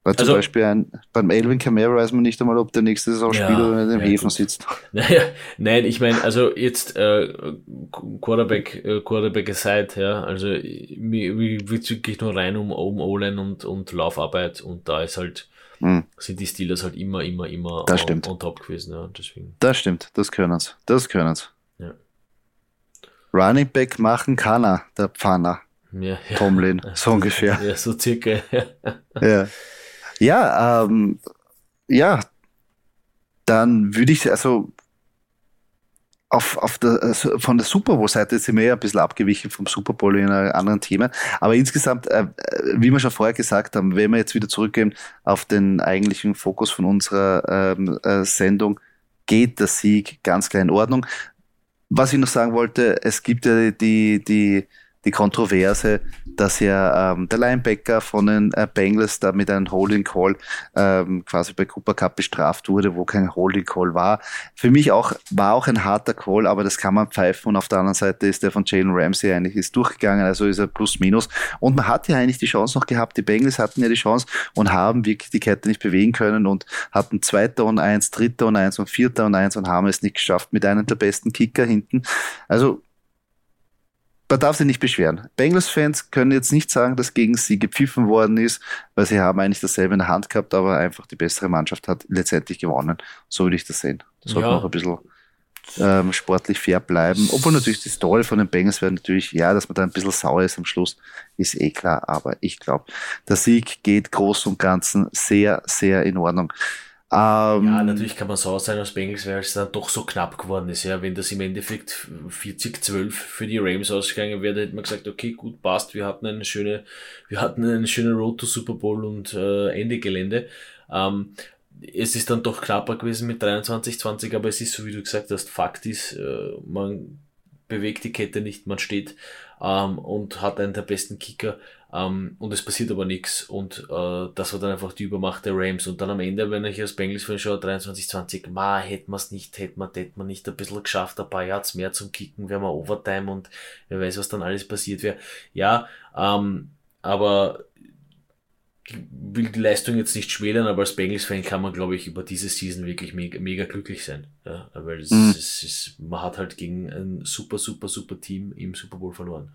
[SPEAKER 1] Weil zum
[SPEAKER 2] Also-
[SPEAKER 1] Beispiel ein, beim Elvin Kamara weiß man nicht einmal, ob der nächste Saison
[SPEAKER 2] Ja,
[SPEAKER 1] spielt oder in den
[SPEAKER 2] ja,
[SPEAKER 1] Häfen sitzt.
[SPEAKER 2] Naja, nein, ich meine, also jetzt äh, Quarterback, äh, Quarterback aside, ja, also mir, mir wirklich nur rein um, um O-Line und, und Laufarbeit und da ist halt,
[SPEAKER 1] Hm,
[SPEAKER 2] sind die Steelers halt immer, immer, immer
[SPEAKER 1] Das
[SPEAKER 2] on, on top gewesen, ja, deswegen.
[SPEAKER 1] das stimmt, das können sie. Das können sie.
[SPEAKER 2] Ja.
[SPEAKER 1] Running Back machen kann er, der Pfanner,
[SPEAKER 2] Ja, ja.
[SPEAKER 1] Tomlin, so ungefähr.
[SPEAKER 2] Ja, so circa.
[SPEAKER 1] Ja, ja, ähm, ja, dann würde ich, also auf, auf der, also von der Super Bowl-Seite sind wir ja ein bisschen abgewichen vom Super Bowl in einem anderen Thema. Aber insgesamt, äh, äh, wie wir schon vorher gesagt haben, wenn wir jetzt wieder zurückgehen auf den eigentlichen Fokus von unserer ähm, äh, Sendung, geht der Sieg ganz klar in Ordnung. Was ich noch sagen wollte, es gibt ja die, die, die Kontroverse, dass ja ähm, der Linebacker von den äh, Bengals da mit einem Holding Call ähm, quasi bei Cooper Cup bestraft wurde, wo kein Holding Call war. Für mich auch war auch ein harter Call, aber das kann man pfeifen und auf der anderen Seite ist der von Jalen Ramsey eigentlich ist durchgegangen, also ist er plus minus und man hat ja eigentlich die Chance noch gehabt, die Bengals hatten ja die Chance und haben wirklich die Kette nicht bewegen können und hatten zweiter und eins, dritter und eins und vierter und eins und haben es nicht geschafft mit einem der besten Kicker hinten. Also man darf sich nicht beschweren. Bengals-Fans können jetzt nicht sagen, dass gegen sie gepfiffen worden ist, weil sie haben eigentlich dasselbe in der Hand gehabt, aber einfach die bessere Mannschaft hat letztendlich gewonnen. So würde ich das sehen. Das sollte
[SPEAKER 2] Ja.
[SPEAKER 1] auch ein bisschen ähm, sportlich fair bleiben. Obwohl natürlich die Story von den Bengals wäre natürlich, ja, dass man da ein bisschen sauer ist am Schluss, ist eh klar. Aber ich glaube, der Sieg geht groß und ganzen sehr, sehr in Ordnung.
[SPEAKER 2] Ähm, ja, natürlich kann man sauer sein als Bengals, weil es dann doch so knapp geworden ist. Ja, wenn das im Endeffekt 40-12 für die Rams ausgegangen wäre, hätte man gesagt, okay, gut, passt, wir hatten eine schöne, wir hatten eine schöne Road to Super Bowl und äh, Ende Gelände. Ähm, es ist dann doch knapper gewesen mit 23, 20, aber es ist so, wie du gesagt hast, Fakt ist, äh, man bewegt die Kette nicht, man steht ähm, und hat einen der besten Kicker. Ähm, und es passiert aber nichts und äh, das war dann einfach die Übermacht der Rams. Und dann am Ende, wenn ich aus Bengals von schaue, 23, 20, ma, hätten wir es nicht, hätten wir, hätten wir nicht ein bisschen geschafft, ein paar Yards mehr zum Kicken, wären wir Overtime und wer weiß, was dann alles passiert wäre. Ja, ähm, aber will die Leistung jetzt nicht schmälern, aber als Bengals-Fan kann man, glaube ich, über diese Season wirklich mega, mega glücklich sein. Ja, weil es, mhm. es ist, man hat halt gegen ein super, super, super Team im Super Bowl verloren.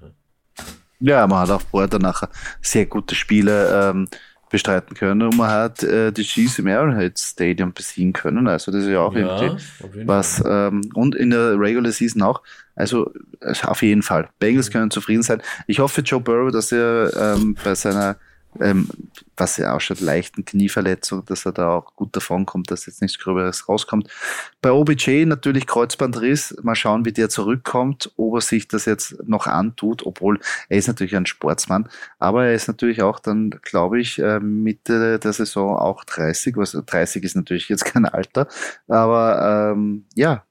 [SPEAKER 1] Ja, ja man hat auch vorher nachher sehr gute Spiele ähm, bestreiten können und man hat äh, die Chiefs im Arrowhead Stadium besiegen können. Also das ist ja auch ja, irgendwie was ähm, und in der Regular Season auch. Also auf jeden Fall. Bengals mhm. können zufrieden sein. Ich hoffe Joe Burrow, dass er ähm, bei seiner ähm, was ja ausschaut, leichten Knieverletzung, dass er da auch gut davon kommt, dass jetzt nichts Gröberes rauskommt. Bei OBJ natürlich Kreuzbandriss. Mal schauen, wie der zurückkommt, ob er sich das jetzt noch antut, obwohl er ist natürlich ein Sportsmann, aber er ist natürlich auch dann, glaube ich, äh, Mitte der Saison auch 30. Was 30 ist natürlich jetzt kein Alter, aber ähm, ja,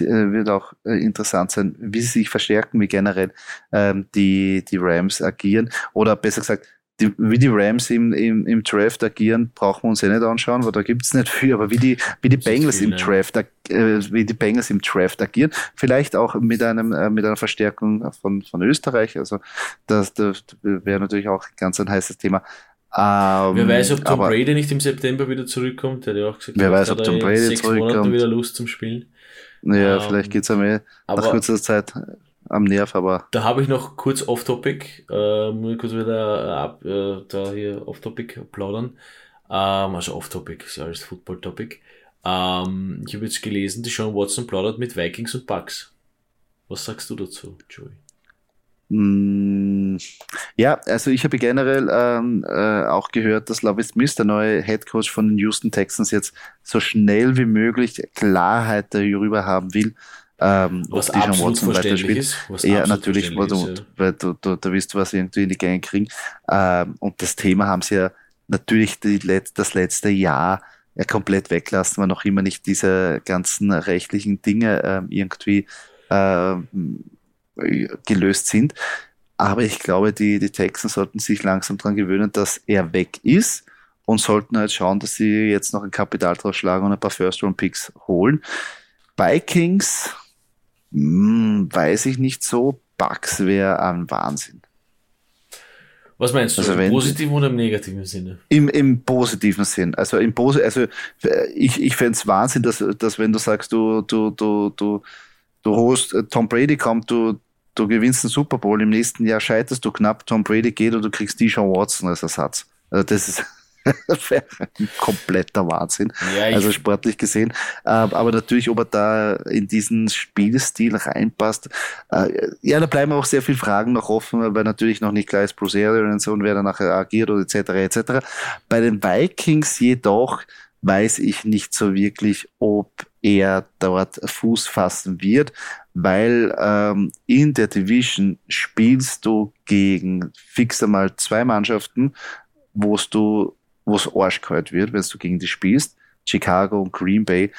[SPEAKER 1] wird auch äh, interessant sein, wie sie sich verstärken, wie generell ähm, die, die Rams agieren. Oder besser gesagt, die, wie die Rams im, im, im Draft agieren, brauchen wir uns eh nicht anschauen, weil da gibt's nicht viel, aber wie die, wie die Bengals im ja. Draft, äh, wie die Bengals im Draft agieren, vielleicht auch mit einem, äh, mit einer Verstärkung von, von Österreich, also das, das wäre natürlich auch ganz ein heißes Thema.
[SPEAKER 2] Ähm, wer weiß, ob Tom aber, Brady nicht im September wieder zurückkommt, der hat ja auch gesagt,
[SPEAKER 1] wer weiß, ob Tom Brady sechs zurückkommt. Monate
[SPEAKER 2] wieder Lust zum Spielen.
[SPEAKER 1] Ja, ähm, vielleicht geht's am eh nach kurzer Zeit am Nerv, aber.
[SPEAKER 2] Da habe ich noch kurz off-topic, äh, muss ich kurz wieder ab, äh, da hier off-topic plaudern. Ähm, also off-topic, ist alles Football-Topic. Ähm, ich habe jetzt gelesen, die Sean Watson plaudert mit Vikings und Bucks. Was sagst du dazu, Joey?
[SPEAKER 1] Mm, ja, also ich habe generell ähm, äh, auch gehört, dass Lovie Smith, der neue Head Coach von den Houston Texans, jetzt so schnell wie möglich Klarheit darüber haben will, ähm,
[SPEAKER 2] was ob Dijon Watson weiterspielt. Ist,
[SPEAKER 1] ja, natürlich, weil, du, weil du, du, du wirst was irgendwie in die Gänge kriegen. Ähm, und das Thema haben sie ja natürlich die, das letzte Jahr ja komplett weglassen, weil noch immer nicht diese ganzen rechtlichen Dinge ähm, irgendwie ähm, gelöst sind. Aber ich glaube, die, die Texans sollten sich langsam daran gewöhnen, dass er weg ist und sollten halt schauen, dass sie jetzt noch ein Kapital draus schlagen und ein paar First-Round-Picks holen. Vikings, hm, weiß ich nicht so. Bucks wäre ein Wahnsinn.
[SPEAKER 2] Was meinst du? Also Im positiven oder im negativen Sinne?
[SPEAKER 1] Im, im positiven Sinn. Also im Posi also ich, ich fände es Wahnsinn, dass, dass wenn du sagst, du, du, du, du du holst, äh, Tom Brady kommt, du, du gewinnst den Super Bowl, im nächsten Jahr scheiterst du knapp, Tom Brady geht und du kriegst Deshaun Watson als Ersatz. Also das ist ein kompletter Wahnsinn. Ja, also sportlich gesehen. Ähm, aber natürlich, ob er da in diesen Spielstil reinpasst. Äh, ja, da bleiben auch sehr viele Fragen noch offen, weil natürlich noch nicht klar ist, Bruce Arians und wer da nachher agiert oder etc. etc. Bei den Vikings jedoch weiß ich nicht so wirklich, ob er dort Fuß fassen wird, weil ähm, in der Division spielst du gegen fix einmal zwei Mannschaften, wo du, wo es arschkalt wird, wenn du gegen die spielst, Chicago und Green Bay.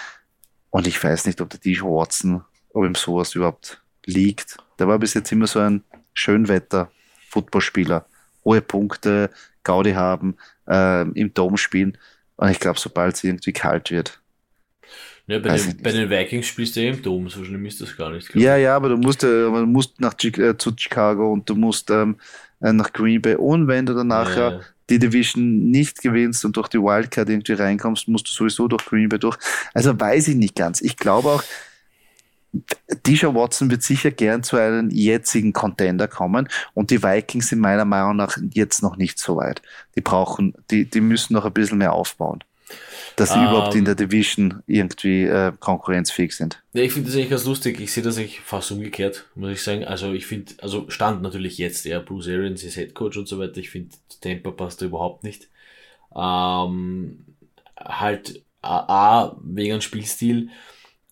[SPEAKER 1] Und ich weiß nicht, ob der DJ Watson, ob ihm sowas überhaupt liegt. Der war bis jetzt immer so ein Schönwetter-Footballspieler. Hohe Punkte, Gaudi haben, äh, im Dom spielen. Und ich glaube, sobald es irgendwie kalt wird.
[SPEAKER 2] Ja, bei, den, bei den, Vikings spielst du im Dom, so schlimm ist das gar nicht.
[SPEAKER 1] Ja, ja, aber du musst, äh, du musst nach äh, zu Chicago und du musst ähm, äh, nach Green Bay. Und wenn du dann nachher ja. die Division nicht gewinnst und durch die Wildcard irgendwie reinkommst, musst du sowieso durch Green Bay durch. Also weiß ich nicht ganz. Ich glaube auch, Disha Watson wird sicher gern zu einem jetzigen Contender kommen und die Vikings sind meiner Meinung nach jetzt noch nicht so weit. Die brauchen, die, die müssen noch ein bisschen mehr aufbauen. Dass sie ähm, überhaupt in der Division irgendwie äh, konkurrenzfähig sind.
[SPEAKER 2] Ja, ich finde das eigentlich ganz lustig. Ich sehe das eigentlich fast umgekehrt, muss ich sagen. Also ich finde, also stand natürlich jetzt, ja, Bruce Arians ist Head Coach und so weiter. Ich finde, Tampa passt da überhaupt nicht. Ähm, halt A, A wegen Spielstil,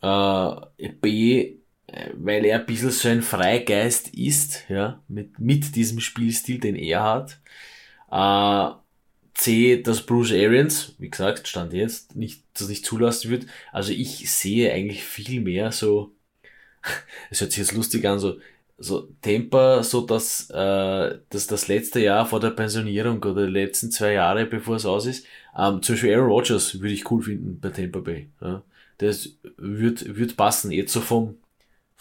[SPEAKER 2] äh, B, weil er ein bisschen so ein Freigeist ist, ja, mit, mit diesem Spielstil, den er hat. Äh, C, dass Bruce Arians, wie gesagt, stand jetzt, nicht, das nicht zulassen wird. Also ich sehe eigentlich viel mehr so, es hört sich jetzt lustig an, so, so Temper, so dass, äh, dass das letzte Jahr vor der Pensionierung oder die letzten zwei Jahre, bevor es aus ist, ähm, zum Beispiel Aaron Rodgers würde ich cool finden bei Tampa Bay. Ja. Das wird, wird passen, jetzt so vom,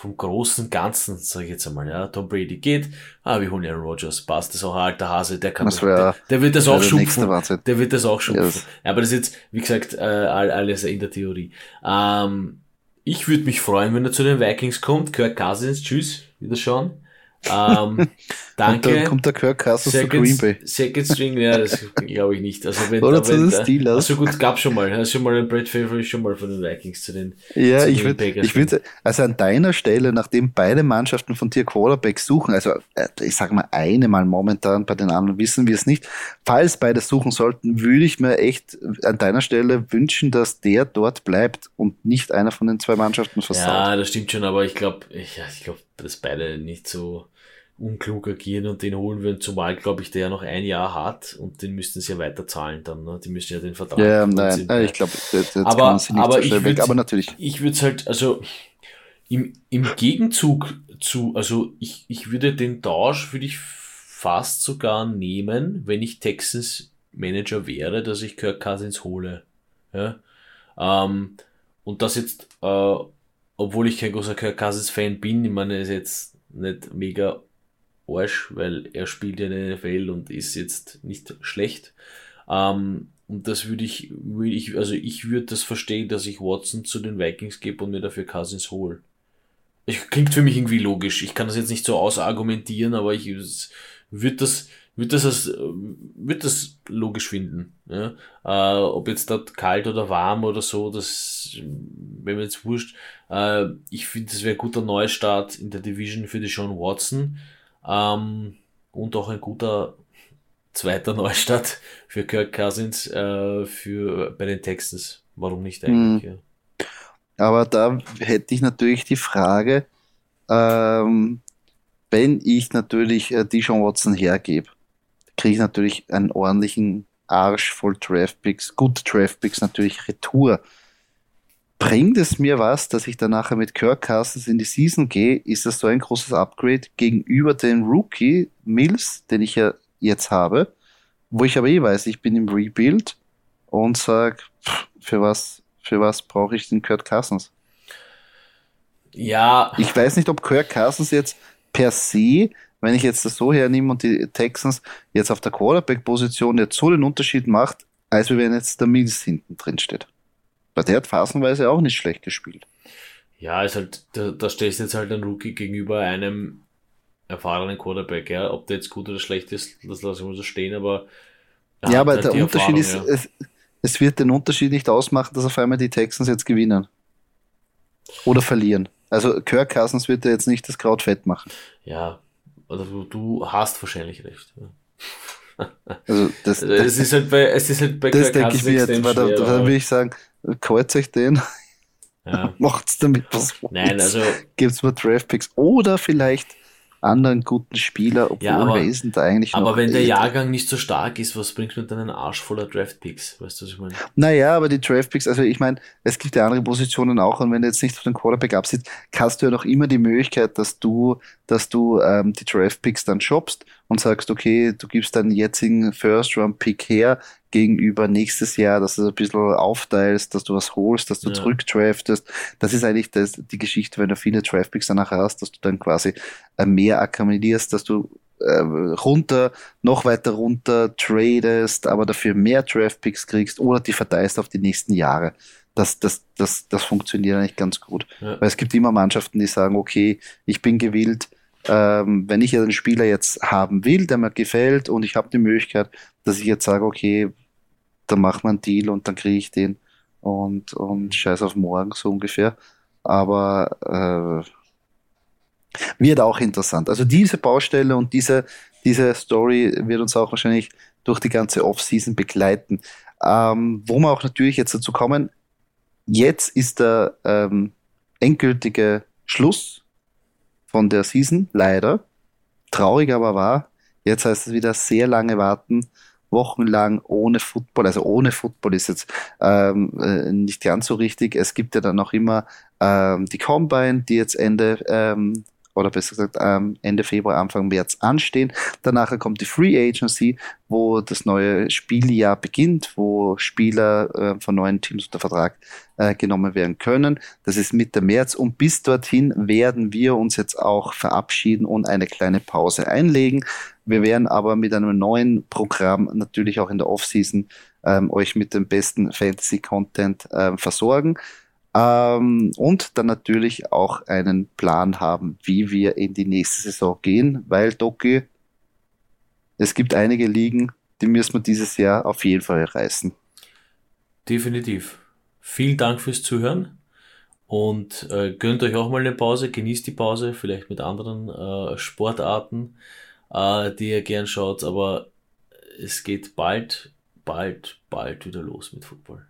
[SPEAKER 2] vom großen Ganzen, sage ich jetzt einmal, ja, Tom Brady geht, ah, wir holen Aaron Rodgers, passt, das ist auch ein alter Hase, der kann, das der, der, wird das auch schupfen, der wird das auch schupfen. Yes. Aber das ist jetzt, wie gesagt, äh, alles in der Theorie. Ähm, ich würde mich freuen, wenn er zu den Vikings kommt, Kirk Cousins, tschüss, wieder schauen. Ähm, danke.
[SPEAKER 1] Und kommt der Kirk Cousins zu Green Bay.
[SPEAKER 2] Second String, ja, das glaube ich nicht. Also wenn,
[SPEAKER 1] Oder zu den Steelers.
[SPEAKER 2] Also gut, gab schon mal. Also schon mal ein Brad Favre schon mal von den Vikings zu den
[SPEAKER 1] Ja, zu ich würde, also an deiner Stelle, nachdem beide Mannschaften von dir Quarterbacks suchen, also äh, ich sage mal eine mal momentan, bei den anderen wissen wir es nicht. Falls beide suchen sollten, würde ich mir echt an deiner Stelle wünschen, dass der dort bleibt und nicht einer von den zwei Mannschaften versaut.
[SPEAKER 2] Ja, das stimmt schon, aber ich glaube, ich, ich glaube, dass beide nicht so unklug agieren und den holen würden, zumal, glaube ich, der ja noch ein Jahr hat und den müssten sie ja weiter zahlen dann. Ne? Die müssen ja den Vertrag.
[SPEAKER 1] Ja, nein, nein ich glaube,
[SPEAKER 2] aber, aber, ich würd,
[SPEAKER 1] aber natürlich.
[SPEAKER 2] Ich würde es halt, also im, im Gegenzug zu, also ich, ich würde den Tausch, würde ich fast sogar nehmen, wenn ich Texans Manager wäre, dass ich Kirk Cousins hole. Ja? Ähm, und das jetzt, äh, obwohl ich kein großer Kirk Cousins Fan bin, ich meine, er ist jetzt nicht mega Arsch, weil er spielt ja in der NFL und ist jetzt nicht schlecht. Ähm, und das würde ich, würde ich, also ich würde das verstehen, dass ich Watson zu den Vikings gebe und mir dafür Cousins hole. Klingt für mich irgendwie logisch. Ich kann das jetzt nicht so ausargumentieren, aber ich würde das, würde das, als, würde das logisch finden. Ja? Äh, ob jetzt dort kalt oder warm oder so, das, wenn mir jetzt wurscht. Äh, ich finde, das wäre ein guter Neustart in der Division für die Sean Watson. Ähm, und auch ein guter zweiter Neustart für Kirk Cousins äh, für, bei den Texans. Warum nicht eigentlich? Mhm.
[SPEAKER 1] Ja. Aber da hätte ich natürlich die Frage, ähm, wenn ich natürlich äh, Dijon Watson hergebe, kriege ich natürlich einen ordentlichen Arsch voll Draftpicks, gute Draftpicks natürlich Retour bringt es mir was, dass ich dann nachher mit Kirk Cousins in die Season gehe? Ist das so ein großes Upgrade gegenüber dem Rookie Mills, den ich ja jetzt habe, wo ich aber eh weiß, ich bin im Rebuild und sag, für was, für was brauche ich den Kirk Cousins?
[SPEAKER 2] Ja.
[SPEAKER 1] Ich weiß nicht, ob Kirk Cousins jetzt per se, wenn ich jetzt das so hernehme und die Texans jetzt auf der Quarterback-Position jetzt so den Unterschied macht, als wenn jetzt der Mills hinten drin steht. Weil der hat phasenweise auch nicht schlecht gespielt.
[SPEAKER 2] Ja, ist halt, da, da stehst du jetzt halt ein Rookie gegenüber einem erfahrenen Quarterback, ja. Ob der jetzt gut oder schlecht ist, das lassen wir so stehen, aber.
[SPEAKER 1] Ja, aber halt der Unterschied ist, ja. es, es wird den Unterschied nicht ausmachen, dass auf einmal die Texans jetzt gewinnen. Oder verlieren. Also Kirk Cousins wird ja jetzt nicht das Kraut fett machen.
[SPEAKER 2] Ja, oder du, hast wahrscheinlich recht.
[SPEAKER 1] Also das,
[SPEAKER 2] also es ist halt bei, es ist halt bei
[SPEAKER 1] das denke ich mir jetzt, weil da, da würde ich sagen, kreuzt euch den, ja. macht's damit was
[SPEAKER 2] Nein, also
[SPEAKER 1] gibt's mal Draftpicks oder vielleicht anderen guten Spieler, obwohl ja, aber, wer ist denn da eigentlich
[SPEAKER 2] Aber wenn der Jahrgang nicht so stark ist, was bringt mir dann einen Arsch voller Draftpicks? Weißt du, was ich meine?
[SPEAKER 1] Naja, aber die Draftpicks, also ich meine, es gibt ja andere Positionen auch und wenn du jetzt nicht auf den Quarterback absitzt, hast du ja noch immer die Möglichkeit, dass du, dass du ähm, die Draftpicks dann shoppst und sagst, okay, du gibst deinen jetzigen First-Round-Pick her, gegenüber nächstes Jahr, dass du ein bisschen aufteilst, dass du was holst, dass du ja. zurückdraftest. Das ist eigentlich das, die Geschichte, wenn du viele Draftpicks danach hast, dass du dann quasi äh, mehr akkumulierst, dass du äh, runter, noch weiter runter tradest, aber dafür mehr Draftpicks kriegst oder die verteilst auf die nächsten Jahre. Das, das, das, das funktioniert eigentlich ganz gut. Ja. Weil es gibt immer Mannschaften, die sagen, okay, ich bin gewillt, ähm, wenn ich einen Spieler jetzt haben will, der mir gefällt und ich habe die Möglichkeit, dass ich jetzt sage, okay, dann machen wir einen Deal und dann kriege ich den und, und scheiß auf morgen so ungefähr. Aber äh, wird auch interessant. Also diese Baustelle und diese, diese Story wird uns auch wahrscheinlich durch die ganze Off-Season begleiten. Ähm, wo wir auch natürlich jetzt dazu kommen, jetzt ist der ähm, endgültige Schluss von der Season, leider. Traurig aber wahr. Jetzt heißt es wieder sehr lange warten, wochenlang ohne Football. Also ohne Football ist jetzt ähm, äh, nicht ganz so richtig. Es gibt ja dann noch immer ähm, die Combine, die jetzt Ende ähm, oder besser gesagt ähm, Ende Februar, Anfang März anstehen. Danach kommt die Free Agency, wo das neue Spieljahr beginnt, wo Spieler äh, von neuen Teams unter Vertrag äh, genommen werden können. Das ist Mitte März und bis dorthin werden wir uns jetzt auch verabschieden und eine kleine Pause einlegen. Wir werden aber mit einem neuen Programm natürlich auch in der Offseason ähm, euch mit dem besten Fantasy-Content äh, versorgen. Ähm, und dann natürlich auch einen Plan haben, wie wir in die nächste Saison gehen, weil Doki, es gibt einige Ligen, die müssen wir dieses Jahr auf jeden Fall reißen.
[SPEAKER 2] Definitiv. Vielen Dank fürs Zuhören und äh, gönnt euch auch mal eine Pause, genießt die Pause, vielleicht mit anderen äh, Sportarten, äh, die ihr gern schaut, aber es geht bald, bald, bald wieder los mit Football.